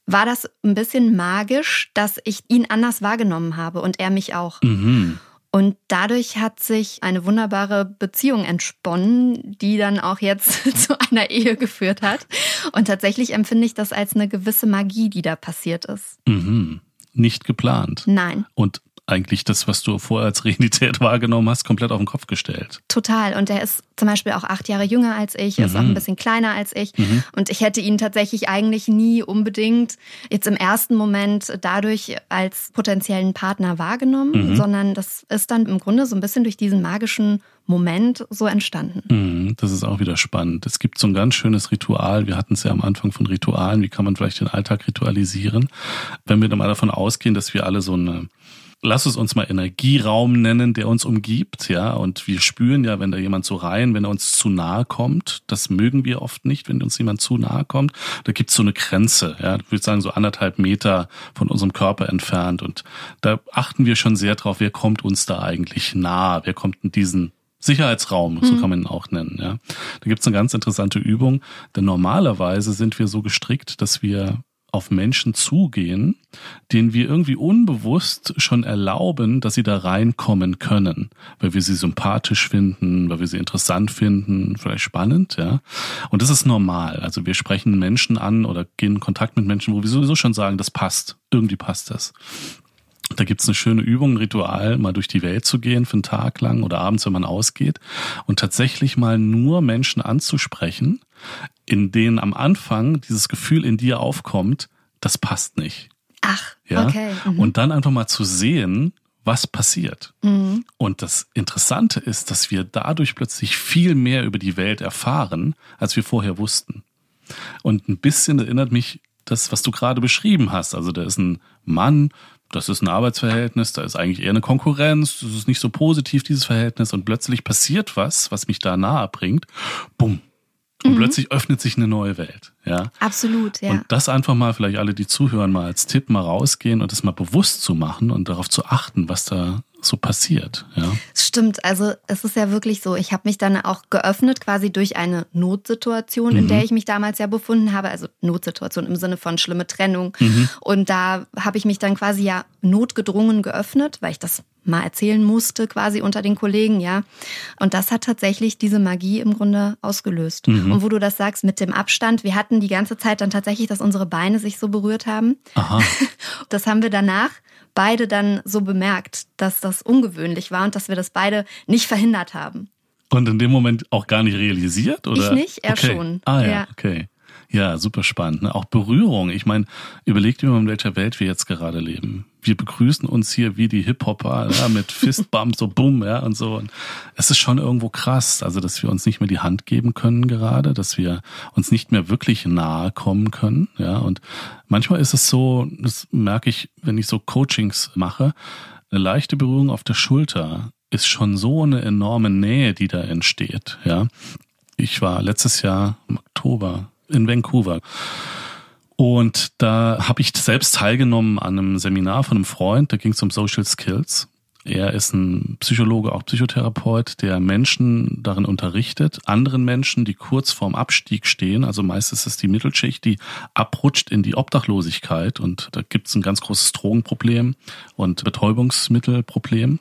war das ein bisschen magisch, dass ich ihn anders wahrgenommen habe und er mich auch. Mhm. Und dadurch hat sich eine wunderbare Beziehung entsponnen, die dann auch jetzt <laughs> zu einer Ehe geführt hat. Und tatsächlich empfinde ich das als eine gewisse Magie, die da passiert ist. Mhm. Nicht geplant. Nein. Und eigentlich das, was du vorher als Realität <laughs> wahrgenommen hast, komplett auf den Kopf gestellt. Total. Und er ist zum Beispiel auch acht Jahre jünger als ich, mhm. ist auch ein bisschen kleiner als ich. Mhm. Und ich hätte ihn tatsächlich eigentlich nie unbedingt jetzt im ersten Moment dadurch als potenziellen Partner wahrgenommen, mhm. sondern das ist dann im Grunde so ein bisschen durch diesen magischen Moment so entstanden. Mhm, das ist auch wieder spannend. Es gibt so ein ganz schönes Ritual. Wir hatten es ja am Anfang von Ritualen. Wie kann man vielleicht den Alltag ritualisieren? Wenn wir dann mal davon ausgehen, dass wir alle so eine lass es uns mal Energieraum nennen, der uns umgibt, ja. Und wir spüren ja, wenn da jemand so rein, wenn er uns zu nahe kommt, das mögen wir oft nicht, wenn uns jemand zu nahe kommt. Da gibt's so eine Grenze, ja. Ich würde sagen, so anderthalb Meter von unserem Körper entfernt. Und da achten wir schon sehr drauf, wer kommt uns da eigentlich nah, wer kommt in diesen Sicherheitsraum, so hm. kann man ihn auch nennen. Ja. Da gibt's eine ganz interessante Übung, denn normalerweise sind wir so gestrickt, dass wir auf Menschen zugehen, denen wir irgendwie unbewusst schon erlauben, dass sie da reinkommen können, weil wir sie sympathisch finden, weil wir sie interessant finden, vielleicht spannend, ja. Und das ist normal. Also wir sprechen Menschen an oder gehen in Kontakt mit Menschen, wo wir sowieso schon sagen, das passt. Irgendwie passt das. Da gibt's eine schöne Übung, ein Ritual, mal durch die Welt zu gehen für einen Tag lang oder abends, wenn man ausgeht und tatsächlich mal nur Menschen anzusprechen, in denen am Anfang dieses Gefühl in dir aufkommt, das passt nicht. Ach, ja? okay. Mhm. Und dann einfach mal zu sehen, was passiert. Mhm. Und das Interessante ist, dass wir dadurch plötzlich viel mehr über die Welt erfahren, als wir vorher wussten. Und ein bisschen erinnert mich das, was du gerade beschrieben hast. Also da ist ein Mann, das ist ein Arbeitsverhältnis, da ist eigentlich eher eine Konkurrenz, das ist nicht so positiv, dieses Verhältnis. Und plötzlich passiert was, was mich da nahe bringt. Bumm, und mhm. plötzlich öffnet sich eine neue Welt. Ja. Absolut, ja. Und das einfach mal, vielleicht alle, die zuhören, mal als Tipp mal rausgehen und das mal bewusst zu machen und darauf zu achten, was da so passiert. Ja. Stimmt, also es ist ja wirklich so, ich habe mich dann auch geöffnet quasi durch eine Notsituation, mhm. in der ich mich damals ja befunden habe, also Notsituation im Sinne von schlimme Trennung. Mhm. Und da habe ich mich dann quasi ja notgedrungen geöffnet, weil ich das mal erzählen musste, quasi unter den Kollegen, ja. Und das hat tatsächlich diese Magie im Grunde ausgelöst. Mhm. Und wo du das sagst mit dem Abstand, wir hatten die ganze Zeit dann tatsächlich, dass unsere Beine sich so berührt haben. Aha. <laughs> Das haben wir danach beide dann so bemerkt, dass das ungewöhnlich war und dass wir das beide nicht verhindert haben. Und in dem Moment auch gar nicht realisiert, oder? Ich nicht, er okay. schon. Ah ja, Ja. okay. Ja, super spannend. Ne? Auch Berührung. Ich meine, überlegt mal, in welcher Welt wir jetzt gerade leben. Wir begrüßen uns hier wie die Hip-Hopper ja, mit <laughs> Fistbump, so bumm, ja, und so. Und es ist schon irgendwo krass, also dass wir uns nicht mehr die Hand geben können gerade, dass wir uns nicht mehr wirklich nahe kommen können, ja. Und manchmal ist es so, das merke ich, wenn ich so Coachings mache, eine leichte Berührung auf der Schulter ist schon so eine enorme Nähe, die da entsteht, ja. Ich war letztes Jahr im Oktober in Vancouver. Und da habe ich selbst teilgenommen an einem Seminar von einem Freund, da ging es um Social Skills. Er ist ein Psychologe, auch Psychotherapeut, der Menschen darin unterrichtet, anderen Menschen, die kurz vorm Abstieg stehen, also meistens ist es die Mittelschicht, die abrutscht in die Obdachlosigkeit und da gibt es ein ganz großes Drogenproblem und Betäubungsmittelproblem.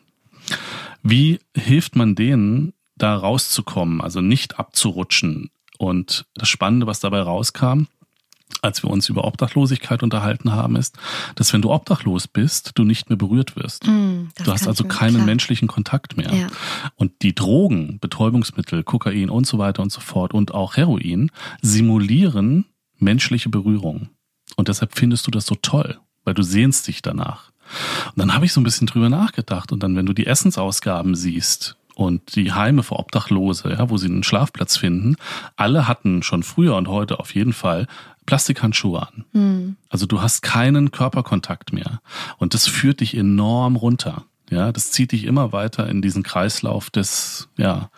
Wie hilft man denen, da rauszukommen, also nicht abzurutschen? Und das Spannende, was dabei rauskam, als wir uns über Obdachlosigkeit unterhalten haben, ist, dass wenn du obdachlos bist, du nicht mehr berührt wirst. Mm, du hast also keinen klar. menschlichen Kontakt mehr. Ja. Und die Drogen, Betäubungsmittel, Kokain und so weiter und so fort und auch Heroin simulieren menschliche Berührung. Und deshalb findest du das so toll, weil du sehnst dich danach. Und dann habe ich so ein bisschen drüber nachgedacht. Und dann, wenn du die Essensausgaben siehst und die Heime für Obdachlose, ja, wo sie einen Schlafplatz finden, alle hatten schon früher und heute auf jeden Fall Plastikhandschuhe an. Hm. Also du hast keinen Körperkontakt mehr. Und das führt dich enorm runter. Ja, das zieht dich immer weiter in diesen Kreislauf des, ja,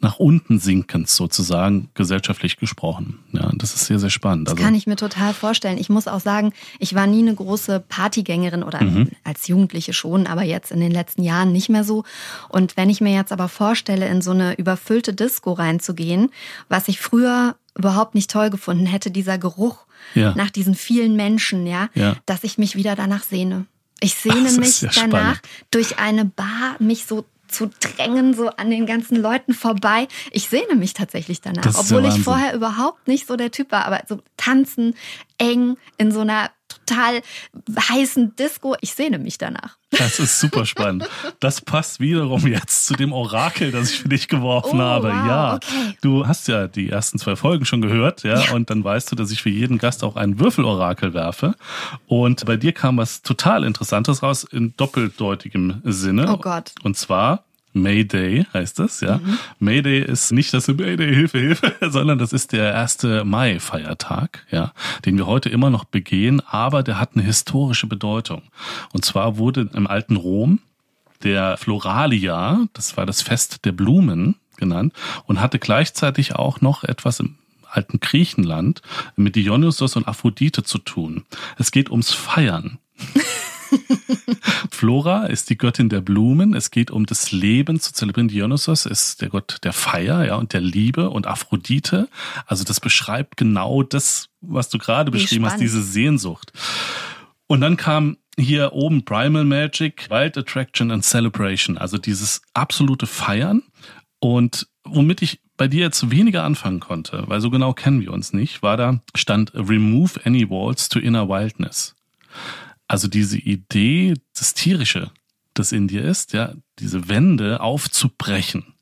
nach unten sinkens sozusagen, gesellschaftlich gesprochen. Ja, das ist sehr, sehr spannend. Also Das kann ich mir total vorstellen. Ich muss auch sagen, ich war nie eine große Partygängerin oder Mhm. als Jugendliche schon, aber jetzt in den letzten Jahren nicht mehr so. Und wenn ich mir jetzt aber vorstelle, in so eine überfüllte Disco reinzugehen, was ich früher überhaupt nicht toll gefunden hätte, dieser Geruch Ja. nach diesen vielen Menschen, ja, Ja. dass ich mich wieder danach sehne. Ich sehne Ach, mich danach, spannend. durch eine Bar mich so zu drängen, so an den ganzen Leuten vorbei. Ich sehne mich tatsächlich danach, obwohl ich vorher überhaupt nicht so der Typ war, aber so tanzen, eng, in so einer total heißen Disco, ich sehne mich danach. Das ist super spannend. Das passt wiederum jetzt zu dem Orakel, das ich für dich geworfen Oh, habe. wow, ja, okay. du hast ja die ersten zwei Folgen schon gehört, ja, Ja. und dann weißt du, dass ich für jeden Gast auch einen Würfelorakel werfe. Und bei dir kam was total Interessantes raus in doppeldeutigem Sinne. Oh Gott. Und zwar Mayday heißt es, ja. Mayday ist nicht das Mayday, <laughs> Hilfe, Hilfe, sondern das ist der 1. Mai-Feiertag, ja, den wir heute immer noch begehen, aber der hat eine historische Bedeutung. Und zwar wurde im alten Rom der Floralia, das war das Fest der Blumen genannt, und hatte gleichzeitig auch noch etwas im alten Griechenland mit Dionysos und Aphrodite zu tun. Es geht ums Feiern. <laughs> <laughs> Flora ist die Göttin der Blumen. Es geht um das Leben zu zelebrieren. Dionysos ist der Gott der Feier, ja, und der Liebe und Aphrodite. Also das beschreibt genau das, was du gerade Wie beschrieben hast, diese Sehnsucht. Und dann kam hier oben Primal Magic, Wild Attraction and Celebration, also dieses absolute Feiern. Und womit ich bei dir jetzt weniger anfangen konnte, weil so genau kennen wir uns nicht, war da, stand Remove any walls to inner wildness. Also diese Idee, das Tierische, das in dir ist, ja, diese Wände aufzubrechen,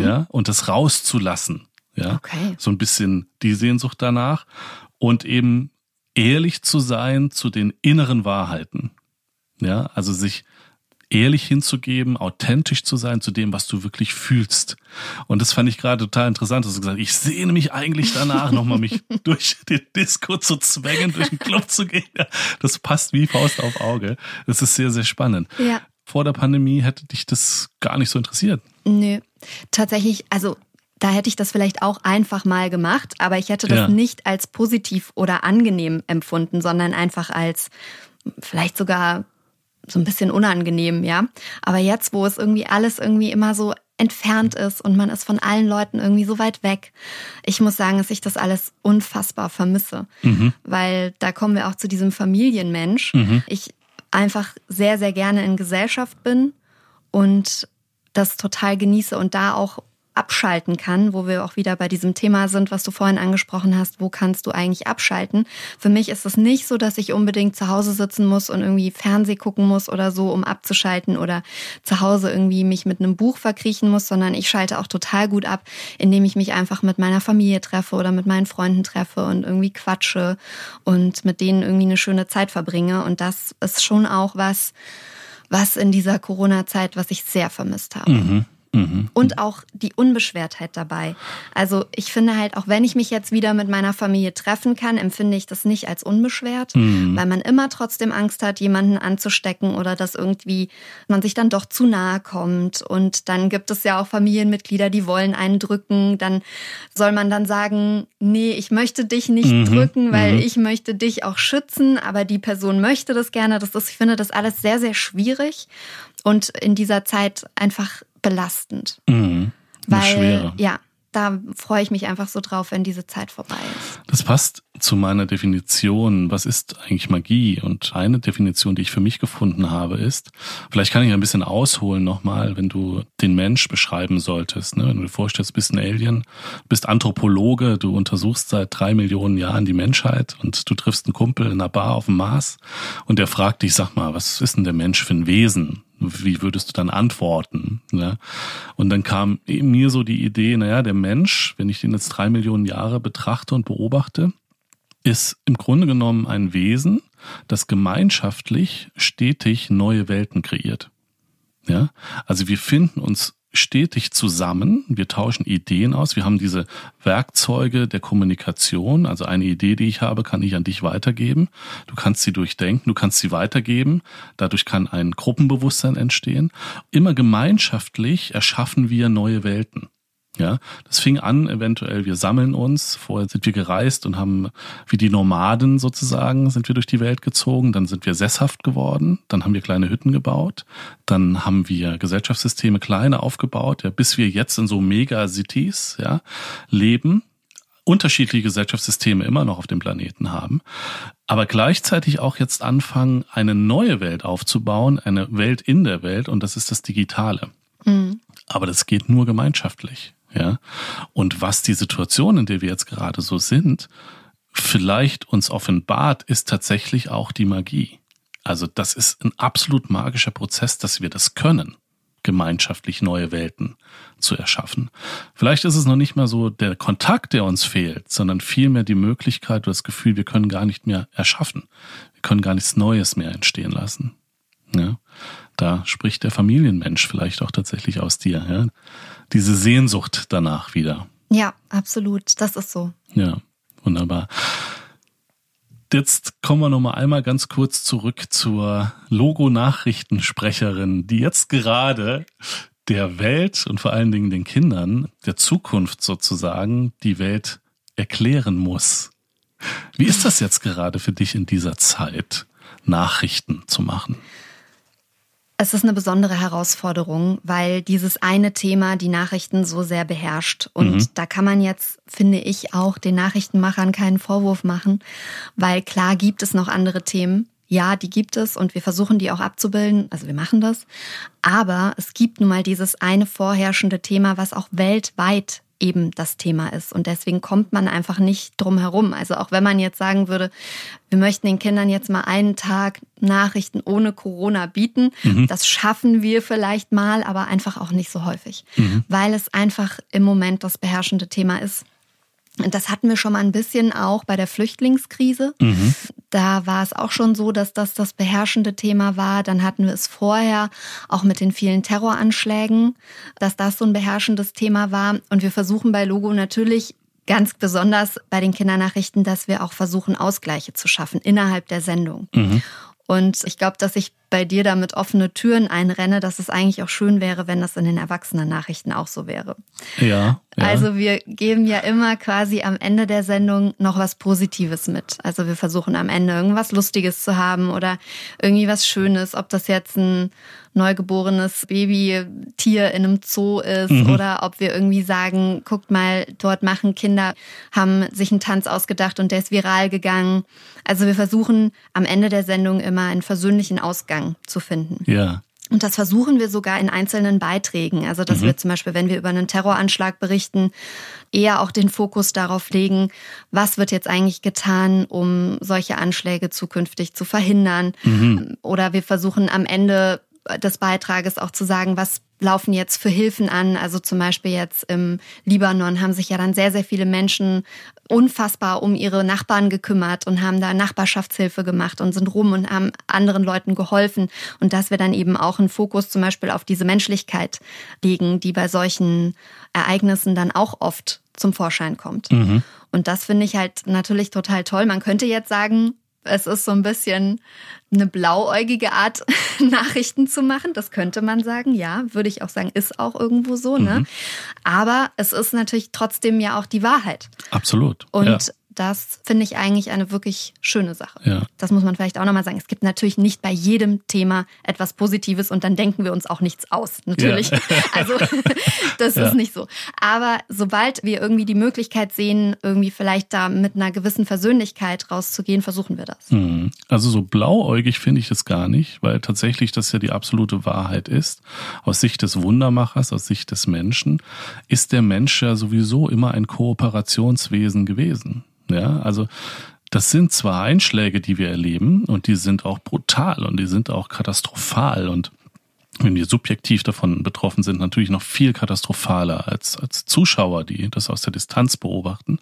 ja, und das rauszulassen, ja. Okay. So ein bisschen die Sehnsucht danach und eben ehrlich zu sein zu den inneren Wahrheiten. Ja, also sich ehrlich hinzugeben, authentisch zu sein zu dem, was du wirklich fühlst. Und das fand ich gerade total interessant, dass du gesagt hast, ich sehne mich eigentlich danach, nochmal mich <laughs> durch den Disco zu zwängen, durch den Club zu gehen. Das passt wie Faust auf Auge. Das ist sehr, sehr spannend. Ja. Vor der Pandemie hätte dich das gar nicht so interessiert. Nö, tatsächlich, also da hätte ich das vielleicht auch einfach mal gemacht, aber ich hätte das Ja. nicht als positiv oder angenehm empfunden, sondern einfach als vielleicht sogar so ein bisschen unangenehm, ja. Aber jetzt, wo es irgendwie alles irgendwie immer so entfernt ist und man ist von allen Leuten irgendwie so weit weg. Ich muss sagen, dass ich das alles unfassbar vermisse, weil da kommen wir auch zu diesem Familienmensch. Ich einfach sehr, sehr gerne in Gesellschaft bin und das total genieße und da auch abschalten kann, wo wir auch wieder bei diesem Thema sind, was du vorhin angesprochen hast, wo kannst du eigentlich abschalten? Für mich ist es nicht so, dass ich unbedingt zu Hause sitzen muss und irgendwie Fernseh gucken muss oder so, um abzuschalten oder zu Hause irgendwie mich mit einem Buch verkriechen muss, sondern ich schalte auch total gut ab, indem ich mich einfach mit meiner Familie treffe oder mit meinen Freunden treffe und irgendwie quatsche und mit denen irgendwie eine schöne Zeit verbringe. Und das ist schon auch was, was in dieser Corona-Zeit, was ich sehr vermisst habe. Mhm. Mhm. Und auch die Unbeschwertheit dabei. Also ich finde halt, auch wenn ich mich jetzt wieder mit meiner Familie treffen kann, empfinde ich das nicht als unbeschwert, mhm. weil man immer trotzdem Angst hat, jemanden anzustecken oder dass irgendwie man sich dann doch zu nahe kommt. Und dann gibt es ja auch Familienmitglieder, die wollen einen drücken. Dann soll man dann sagen, nee, ich möchte dich nicht mhm. drücken, weil mhm. ich möchte dich auch schützen, aber die Person möchte das gerne. Das ist, ich finde das alles sehr, sehr schwierig und in dieser Zeit einfach belastend. Mhm. Weil, Schwere. ja, da freue ich mich einfach so drauf, wenn diese Zeit vorbei ist. Das passt zu meiner Definition. Was ist eigentlich Magie? Und eine Definition, die ich für mich gefunden habe, ist, vielleicht kann ich ein bisschen ausholen nochmal, wenn du den Mensch beschreiben solltest. Ne? Wenn du dir vorstellst, du bist ein Alien, bist Anthropologe, du untersuchst seit drei Millionen Jahren die Menschheit und du triffst einen Kumpel in einer Bar auf dem Mars und der fragt dich, sag mal, was ist denn der Mensch für ein Wesen? Wie würdest du dann antworten? Ne? Und dann kam mir so die Idee, naja, der Mensch, wenn ich den jetzt drei Millionen Jahre betrachte und beobachte, ist im Grunde genommen ein Wesen, das gemeinschaftlich stetig neue Welten kreiert. Ja, also wir finden uns stetig zusammen, wir tauschen Ideen aus, wir haben diese Werkzeuge der Kommunikation, also eine Idee, die ich habe, kann ich an dich weitergeben, du kannst sie durchdenken, du kannst sie weitergeben, dadurch kann ein Gruppenbewusstsein entstehen. Immer gemeinschaftlich erschaffen wir neue Welten. Ja, das fing an, eventuell, wir sammeln uns, vorher sind wir gereist und haben, wie die Nomaden sozusagen, sind wir durch die Welt gezogen, dann sind wir sesshaft geworden, dann haben wir kleine Hütten gebaut, dann haben wir Gesellschaftssysteme kleine aufgebaut, ja, bis wir jetzt in so Megacities, ja, leben, unterschiedliche Gesellschaftssysteme immer noch auf dem Planeten haben, aber gleichzeitig auch jetzt anfangen, eine neue Welt aufzubauen, eine Welt in der Welt, und das ist das Digitale. Mhm. Aber das geht nur gemeinschaftlich. Ja. Und was die Situation, in der wir jetzt gerade so sind, vielleicht uns offenbart, ist tatsächlich auch die Magie. Also das ist ein absolut magischer Prozess, dass wir das können, gemeinschaftlich neue Welten zu erschaffen. Vielleicht ist es noch nicht mal so der Kontakt, der uns fehlt, sondern vielmehr die Möglichkeit oder das Gefühl, wir können gar nicht mehr erschaffen. Wir können gar nichts Neues mehr entstehen lassen. Ja? Da spricht der Familienmensch vielleicht auch tatsächlich aus dir. Ja? diese Sehnsucht danach wieder. Ja, absolut. Das ist so. Ja, wunderbar. Jetzt kommen wir noch mal einmal ganz kurz zurück zur Logo-Nachrichtensprecherin, die jetzt gerade der Welt und vor allen Dingen den Kindern der Zukunft sozusagen die Welt erklären muss. Wie ist das jetzt gerade für dich in dieser Zeit, Nachrichten zu machen? Es ist eine besondere Herausforderung, weil dieses eine Thema die Nachrichten so sehr beherrscht. Und mhm. da kann man jetzt, finde ich, auch den Nachrichtenmachern keinen Vorwurf machen, weil klar gibt es noch andere Themen. Ja, die gibt es und wir versuchen die auch abzubilden. Also wir machen das. Aber es gibt nun mal dieses eine vorherrschende Thema, was auch weltweit eben das Thema ist. Und deswegen kommt man einfach nicht drum herum. Also auch wenn man jetzt sagen würde, wir möchten den Kindern jetzt mal einen Tag Nachrichten ohne Corona bieten, mhm. das schaffen wir vielleicht mal, aber einfach auch nicht so häufig, mhm. weil es einfach im Moment das beherrschende Thema ist. Das hatten wir schon mal ein bisschen auch bei der Flüchtlingskrise. Mhm. Da war es auch schon so, dass das das beherrschende Thema war. Dann hatten wir es vorher auch mit den vielen Terroranschlägen, dass das so ein beherrschendes Thema war. Und wir versuchen bei Logo natürlich ganz besonders bei den Kindernachrichten, dass wir auch versuchen, Ausgleiche zu schaffen innerhalb der Sendung. Mhm. Und ich glaube, dass ich bei dir damit offene Türen einrenne, dass es eigentlich auch schön wäre, wenn das in den Erwachsenen-Nachrichten auch so wäre. Ja, ja. Also wir geben ja immer quasi am Ende der Sendung noch was Positives mit. Also wir versuchen am Ende irgendwas Lustiges zu haben oder irgendwie was Schönes, ob das jetzt ein neugeborenes Babytier in einem Zoo ist mhm. oder ob wir irgendwie sagen, guckt mal, dort machen Kinder, haben sich einen Tanz ausgedacht und der ist viral gegangen. Also wir versuchen am Ende der Sendung immer einen versöhnlichen Ausgang zu finden. Ja. Und das versuchen wir sogar in einzelnen Beiträgen. Also, dass mhm. wir zum Beispiel, wenn wir über einen Terroranschlag berichten, eher auch den Fokus darauf legen, was wird jetzt eigentlich getan, um solche Anschläge zukünftig zu verhindern. Mhm. Oder wir versuchen am Ende des Beitrages auch zu sagen, was laufen jetzt für Hilfen an. Also zum Beispiel jetzt im Libanon haben sich ja dann sehr, sehr viele Menschen unfassbar um ihre Nachbarn gekümmert und haben da Nachbarschaftshilfe gemacht und sind rum und haben anderen Leuten geholfen. Und dass wir dann eben auch einen Fokus zum Beispiel auf diese Menschlichkeit legen, die bei solchen Ereignissen dann auch oft zum Vorschein kommt. Mhm. Und das finde ich halt natürlich total toll. Man könnte jetzt sagen, es ist so ein bisschen eine blauäugige Art, <laughs> Nachrichten zu machen. Das könnte man sagen, ja, würde ich auch sagen, ist auch irgendwo so. Ne? Mhm. Aber es ist natürlich trotzdem ja auch die Wahrheit. Absolut. Und ja das finde ich eigentlich eine wirklich schöne Sache. Ja. Das muss man vielleicht auch nochmal sagen. Es gibt natürlich nicht bei jedem Thema etwas Positives und dann denken wir uns auch nichts aus. Natürlich. Ja. <laughs> Also <laughs> das ja. ist nicht so. Aber sobald wir irgendwie die Möglichkeit sehen, irgendwie vielleicht da mit einer gewissen Versöhnlichkeit rauszugehen, versuchen wir das. Mhm. Also so blauäugig finde ich es gar nicht, weil tatsächlich das ja die absolute Wahrheit ist. Aus Sicht des Wundermachers, aus Sicht des Menschen, ist der Mensch ja sowieso immer ein Kooperationswesen gewesen. Ja, also das sind zwar Einschläge, die wir erleben und die sind auch brutal und die sind auch katastrophal und wenn wir subjektiv davon betroffen sind, natürlich noch viel katastrophaler als, als Zuschauer, die das aus der Distanz beobachten.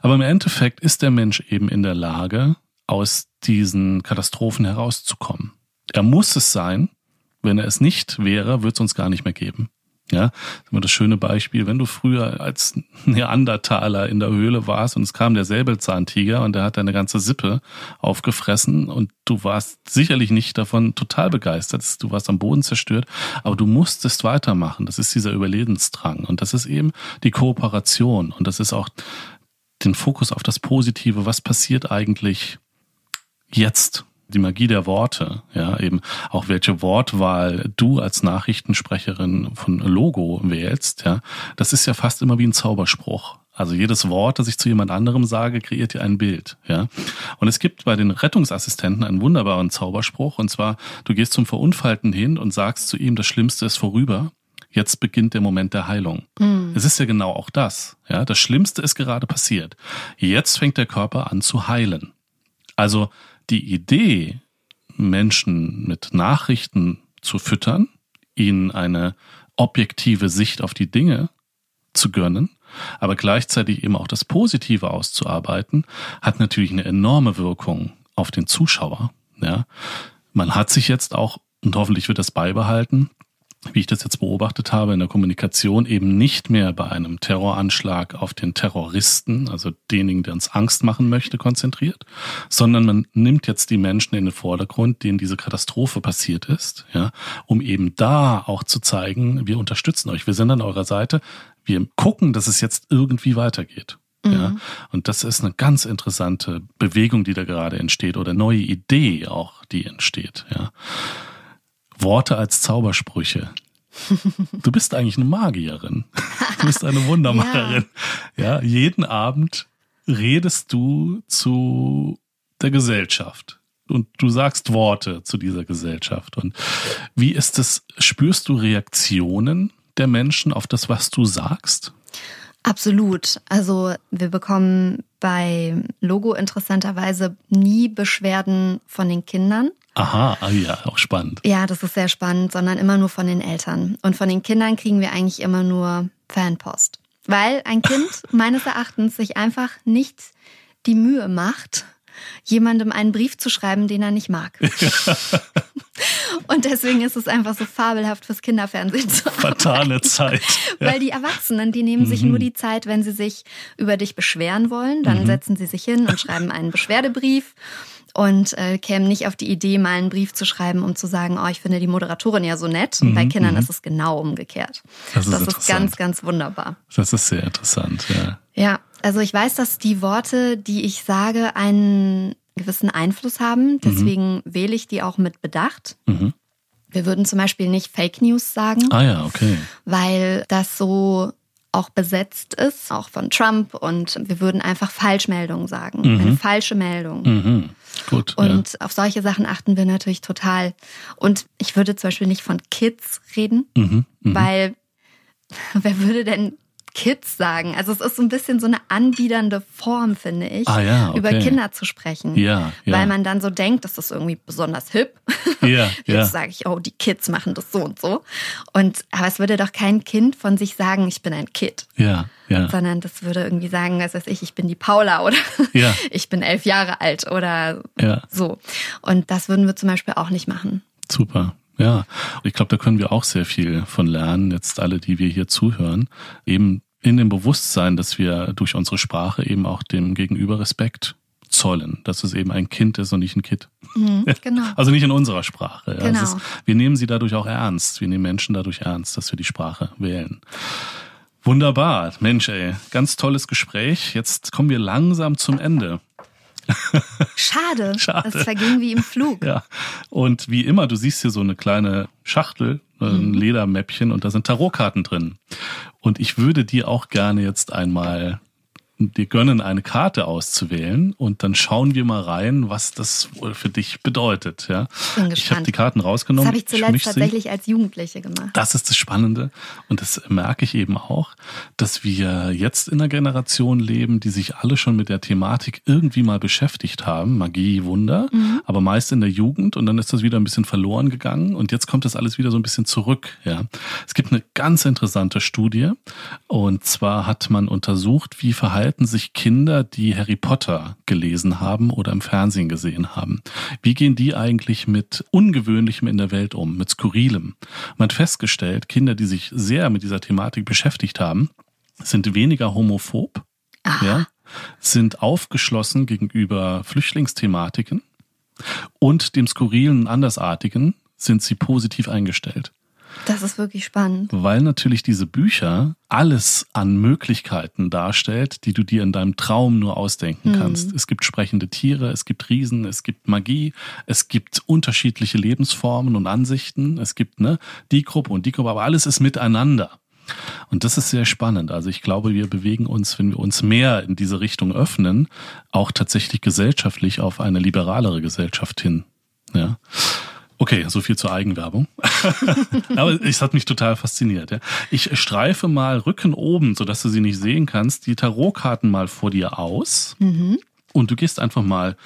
Aber im Endeffekt ist der Mensch eben in der Lage, aus diesen Katastrophen herauszukommen. Er muss es sein. Wenn er es nicht wäre, wird es uns gar nicht mehr geben. Ja, immer das schöne Beispiel, wenn du früher als <laughs> Neandertaler in der Höhle warst und es kam der Säbelzahntiger und der hat deine ganze Sippe aufgefressen und du warst sicherlich nicht davon total begeistert, du warst am Boden zerstört, aber du musstest weitermachen. Das ist dieser Überlebensdrang und das ist eben die Kooperation und das ist auch den Fokus auf das Positive. Was passiert eigentlich jetzt? Die Magie der Worte, ja, eben auch welche Wortwahl du als Nachrichtensprecherin von Logo wählst, ja, das ist ja fast immer wie ein Zauberspruch. Also jedes Wort, das ich zu jemand anderem sage, kreiert ja ein Bild, ja. Und es gibt bei den Rettungsassistenten einen wunderbaren Zauberspruch, und zwar, du gehst zum Verunfallten hin und sagst zu ihm, das Schlimmste ist vorüber. Jetzt beginnt der Moment der Heilung. Mhm. Es ist ja genau auch das, ja. Das Schlimmste ist gerade passiert. Jetzt fängt der Körper an zu heilen. Also, die Idee, Menschen mit Nachrichten zu füttern, ihnen eine objektive Sicht auf die Dinge zu gönnen, aber gleichzeitig eben auch das Positive auszuarbeiten, hat natürlich eine enorme Wirkung auf den Zuschauer. Ja, man hat sich jetzt auch und hoffentlich wird das beibehalten wie ich das jetzt beobachtet habe, in der Kommunikation eben nicht mehr bei einem Terroranschlag auf den Terroristen, also denjenigen, der uns Angst machen möchte, konzentriert, sondern man nimmt jetzt die Menschen in den Vordergrund, denen diese Katastrophe passiert ist, ja, um eben da auch zu zeigen, wir unterstützen euch, wir sind an eurer Seite, wir gucken, dass es jetzt irgendwie weitergeht. Ja, mhm. und das ist eine ganz interessante Bewegung, die da gerade entsteht oder neue Idee auch, die entsteht. Ja. Worte als Zaubersprüche. Du bist eigentlich eine Magierin. Du bist eine Wundermacherin. <laughs> Ja. ja, jeden Abend redest du zu der Gesellschaft und du sagst Worte zu dieser Gesellschaft. Und wie ist es? Spürst du Reaktionen der Menschen auf das, was du sagst? Absolut. Also wir bekommen bei Logo interessanterweise nie Beschwerden von den Kindern. Aha, ah ja, auch spannend. Ja, das ist sehr spannend, sondern immer nur von den Eltern. Und von den Kindern kriegen wir eigentlich immer nur Fanpost. Weil ein Kind <laughs> meines Erachtens sich einfach nicht die Mühe macht, jemandem einen Brief zu schreiben, den er nicht mag. <laughs> Und deswegen ist es einfach so fabelhaft fürs Kinderfernsehen zu arbeiten. Fatale <laughs> Zeit. Ja. Weil die Erwachsenen, die nehmen sich mhm. nur die Zeit, wenn sie sich über dich beschweren wollen, dann mhm. setzen sie sich hin und schreiben einen Beschwerdebrief und äh, kämen nicht auf die Idee, mal einen Brief zu schreiben, um zu sagen, oh, ich finde die Moderatorin ja so nett. Und mhm, bei Kindern mhm. ist es genau umgekehrt. Das ist, das ist ganz, ganz wunderbar. Das ist sehr interessant, ja. Ja, also ich weiß, dass die Worte, die ich sage, einen gewissen Einfluss haben. Mhm. Deswegen mhm. wähle ich die auch mit Bedacht. Mhm. Wir würden zum Beispiel nicht Fake News sagen. Ah ja, okay. Weil das so auch besetzt ist, auch von Trump. Und wir würden einfach Falschmeldungen sagen. Mhm. Eine falsche Meldung. Gut. Und ja. auf solche Sachen achten wir natürlich total. Und ich würde zum Beispiel nicht von Kids reden, Mhm, mhm. weil <laughs> wer würde denn Kids sagen? Also es ist so ein bisschen so eine anbiedernde Form, finde ich, Ah, ja, okay. über Kinder zu sprechen. Ja, ja. Weil man dann so denkt, das ist irgendwie besonders hip. <laughs> Ja, Jetzt ja. sage ich, oh, die Kids machen das so und so. Und aber es würde doch kein Kind von sich sagen, ich bin ein Kid. Ja, ja. Sondern das würde irgendwie sagen, was weiß ich, ich bin die Paula oder <laughs> Ja. ich bin elf Jahre alt oder Ja. so. Und das würden wir zum Beispiel auch nicht machen. Super. Ja, ich glaube, da können wir auch sehr viel von lernen, jetzt alle, die wir hier zuhören, eben in dem Bewusstsein, dass wir durch unsere Sprache eben auch dem Gegenüber Respekt zollen, dass es eben ein Kind ist und nicht ein Kid. Mhm, <laughs> genau. Also nicht in unserer Sprache. Ja. Genau. Ist, wir nehmen sie dadurch auch ernst. Wir nehmen Menschen dadurch ernst, dass wir die Sprache wählen. Wunderbar. Mensch, ey, ganz tolles Gespräch. Jetzt kommen wir langsam zum Ende. Schade. <laughs> Schade. Das verging wie im Flug. Ja. Und wie immer, du siehst hier so eine kleine Schachtel, ein Ledermäppchen und da sind Tarotkarten drin. Und ich würde dir auch gerne jetzt einmal dir gönnen, eine Karte auszuwählen und dann schauen wir mal rein, was das für dich bedeutet. Ja, ich habe die Karten Das rausgenommen. habe ich zuletzt misch sie. tatsächlich als Jugendliche gemacht. Das ist das Spannende. Und das merke ich eben auch, dass wir jetzt in einer Generation leben, die sich alle schon mit der Thematik irgendwie mal beschäftigt haben. Magie, Wunder. Aber meist in der Jugend. Und dann ist das wieder ein bisschen verloren gegangen. Und jetzt kommt das alles wieder so ein bisschen zurück. Ja. Es gibt eine ganz interessante Studie. Und zwar hat man untersucht, wie verhalten sich Kinder, die Harry Potter gelesen haben oder im Fernsehen gesehen haben. Wie gehen die eigentlich mit Ungewöhnlichem in der Welt um, mit Skurrilem? Man hat festgestellt, Kinder, die sich sehr mit dieser Thematik beschäftigt haben, sind weniger homophob, ja, sind aufgeschlossen gegenüber Flüchtlingsthematiken und dem Skurrilen und Andersartigen sind sie positiv eingestellt Das ist wirklich spannend. weil natürlich diese Bücher alles an Möglichkeiten darstellt, die du dir in deinem Traum nur ausdenken kannst. Es gibt sprechende Tiere, es gibt Riesen, es gibt Magie, es gibt unterschiedliche Lebensformen und Ansichten, es gibt ne, die Gruppe und die Gruppe, aber alles ist miteinander. Und das ist sehr spannend. Also ich glaube, wir bewegen uns, wenn wir uns mehr in diese Richtung öffnen, auch tatsächlich gesellschaftlich auf eine liberalere Gesellschaft hin. Ja. Okay, so viel zur Eigenwerbung. <laughs> Aber es hat mich total fasziniert. Ja. Ich streife mal Rücken oben, sodass du sie nicht sehen kannst, die Tarotkarten mal vor dir aus. Und du gehst einfach mal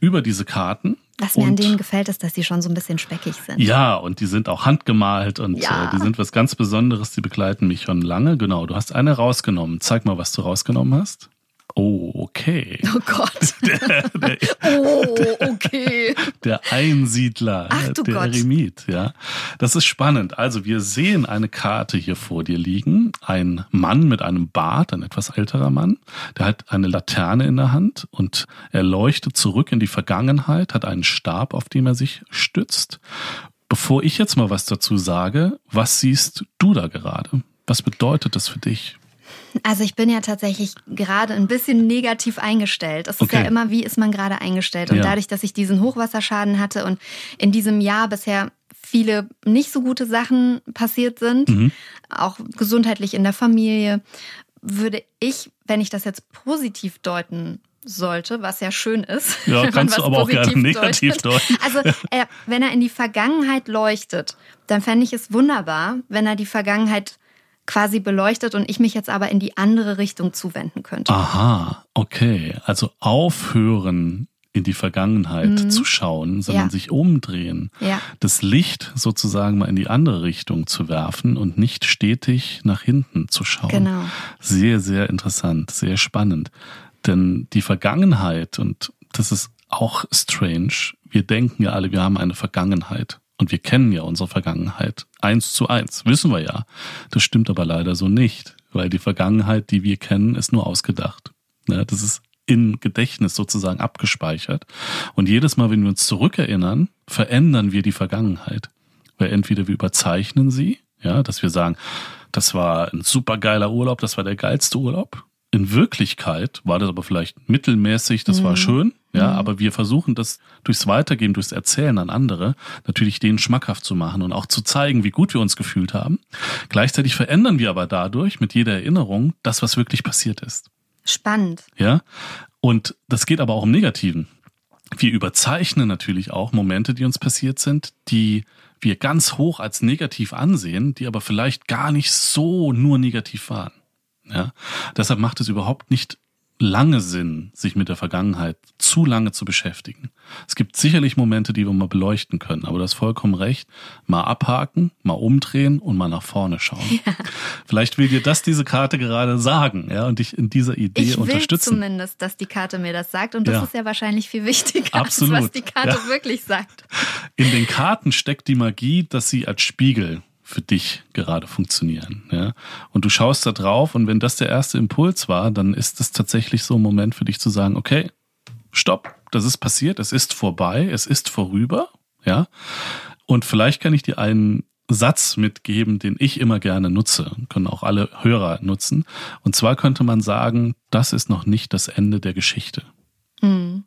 über diese Karten. Was mir an denen gefällt, ist, dass sie schon so ein bisschen speckig sind. ja, und die sind auch handgemalt und Ja. äh, die sind was ganz Besonderes, die begleiten mich schon lange. Genau, du hast eine rausgenommen. Zeig mal, was du rausgenommen hast. Oh, okay. <laughs> Oh Gott. <laughs> oh, okay. Der Einsiedler, Ach, der Gott. Eremit, ja. Das ist spannend. Also wir sehen eine Karte hier vor dir liegen. Ein Mann mit einem Bart, ein etwas älterer Mann, der hat eine Laterne in der Hand und er leuchtet zurück in die Vergangenheit, hat einen Stab, auf dem er sich stützt. Bevor ich jetzt mal was dazu sage, was siehst du da gerade? Was bedeutet das für dich? Also ich bin ja tatsächlich gerade ein bisschen negativ eingestellt. Es ist Okay. ja immer, wie ist man gerade eingestellt? Und Ja. dadurch, dass ich diesen Hochwasserschaden hatte und in diesem Jahr bisher viele nicht so gute Sachen passiert sind, Mhm. auch gesundheitlich in der Familie, würde ich, wenn ich das jetzt positiv deuten sollte, was ja schön ist. Ja, <laughs> kannst du aber auch gerne negativ deutet. deuten. Also, äh, wenn er in die Vergangenheit leuchtet, dann fände ich es wunderbar, wenn er die Vergangenheit quasi beleuchtet und ich mich jetzt aber in die andere Richtung zuwenden könnte. Aha, okay. Also aufhören, in die Vergangenheit zu schauen, sondern Mhm. Ja. sich umdrehen. Ja. Das Licht sozusagen mal in die andere Richtung zu werfen und nicht stetig nach hinten zu schauen. Genau. Sehr, sehr interessant, sehr spannend. Denn die Vergangenheit, und das ist auch strange, wir denken ja alle, wir haben eine Vergangenheit. Und wir kennen ja unsere Vergangenheit. Eins zu eins, wissen wir ja. Das stimmt aber leider so nicht, weil die Vergangenheit, die wir kennen, ist nur ausgedacht. Ja, das ist im Gedächtnis sozusagen abgespeichert. Und jedes Mal, wenn wir uns zurückerinnern, verändern wir die Vergangenheit. Weil entweder wir überzeichnen sie, ja, dass wir sagen, das war ein supergeiler Urlaub, das war der geilste Urlaub. In Wirklichkeit war das aber vielleicht mittelmäßig, das war schön, ja, aber wir versuchen das durchs Weitergeben, durchs Erzählen an andere natürlich denen schmackhaft zu machen und auch zu zeigen, wie gut wir uns gefühlt haben. Gleichzeitig verändern wir aber dadurch mit jeder Erinnerung das, was wirklich passiert ist. Spannend. Ja. Und das geht aber auch im Negativen. wir überzeichnen natürlich auch Momente, die uns passiert sind, die wir ganz hoch als negativ ansehen, die aber vielleicht gar nicht so nur negativ waren. Ja, deshalb macht es überhaupt nicht lange Sinn, sich mit der Vergangenheit zu lange zu beschäftigen. Es gibt sicherlich Momente, die wir mal beleuchten können, aber das vollkommen recht. Mal abhaken, mal umdrehen und mal nach vorne schauen. Ja. Vielleicht will dir das diese Karte gerade sagen, ja, und dich in dieser Idee ich unterstützen. Ich will zumindest, dass die Karte mir das sagt und das Ja. ist ja wahrscheinlich viel wichtiger, Absolut. als was die Karte Ja. wirklich sagt. In den Karten steckt die Magie, dass sie als Spiegel für dich gerade funktionieren. Ja? Und du schaust da drauf und wenn das der erste Impuls war, dann ist es tatsächlich so ein Moment für dich zu sagen, okay, stopp, das ist passiert, es ist vorbei, es ist vorüber, ja. Und vielleicht kann ich dir einen Satz mitgeben, den ich immer gerne nutze, können auch alle Hörer nutzen. Und zwar könnte man sagen, das ist noch nicht das Ende der Geschichte. Hm.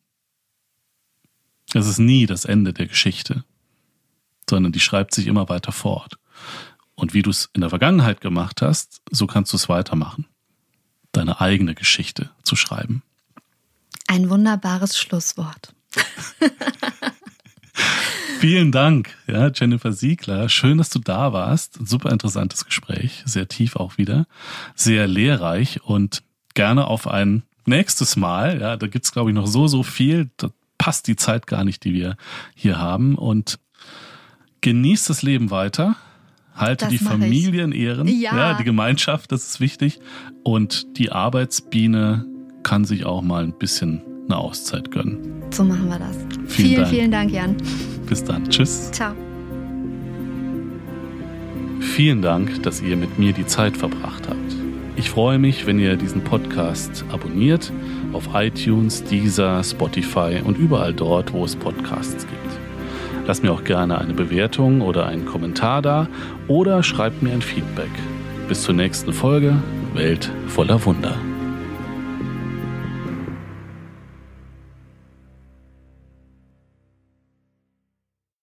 Es ist nie das Ende der Geschichte, sondern die schreibt sich immer weiter fort. Und wie du es in der Vergangenheit gemacht hast, so kannst du es weitermachen. Deine eigene Geschichte zu schreiben. Ein wunderbares Schlusswort. <laughs> Vielen Dank, ja, Jennifer Siegler. Schön, dass du da warst. Super interessantes Gespräch, sehr tief auch wieder, sehr lehrreich und gerne auf ein nächstes Mal. Ja, da gibt's glaube ich noch so so viel. Da passt die Zeit gar nicht, die wir hier haben. Und genießt das Leben weiter. Halte Das die mach ich. Familie in Ehren. Ja. die Gemeinschaft, das ist wichtig. Und die Arbeitsbiene kann sich auch mal ein bisschen eine Auszeit gönnen. So machen wir das. Vielen vielen, Dank. vielen Dank, Jan. Bis dann. Tschüss. Ciao. Vielen Dank, dass ihr mit mir die Zeit verbracht habt. Ich freue mich, wenn ihr diesen Podcast abonniert auf iTunes, Deezer, Spotify und überall dort, wo es Podcasts gibt. Lasst mir auch gerne eine Bewertung oder einen Kommentar da oder schreibt mir ein Feedback. Bis zur nächsten Folge Welt voller Wunder.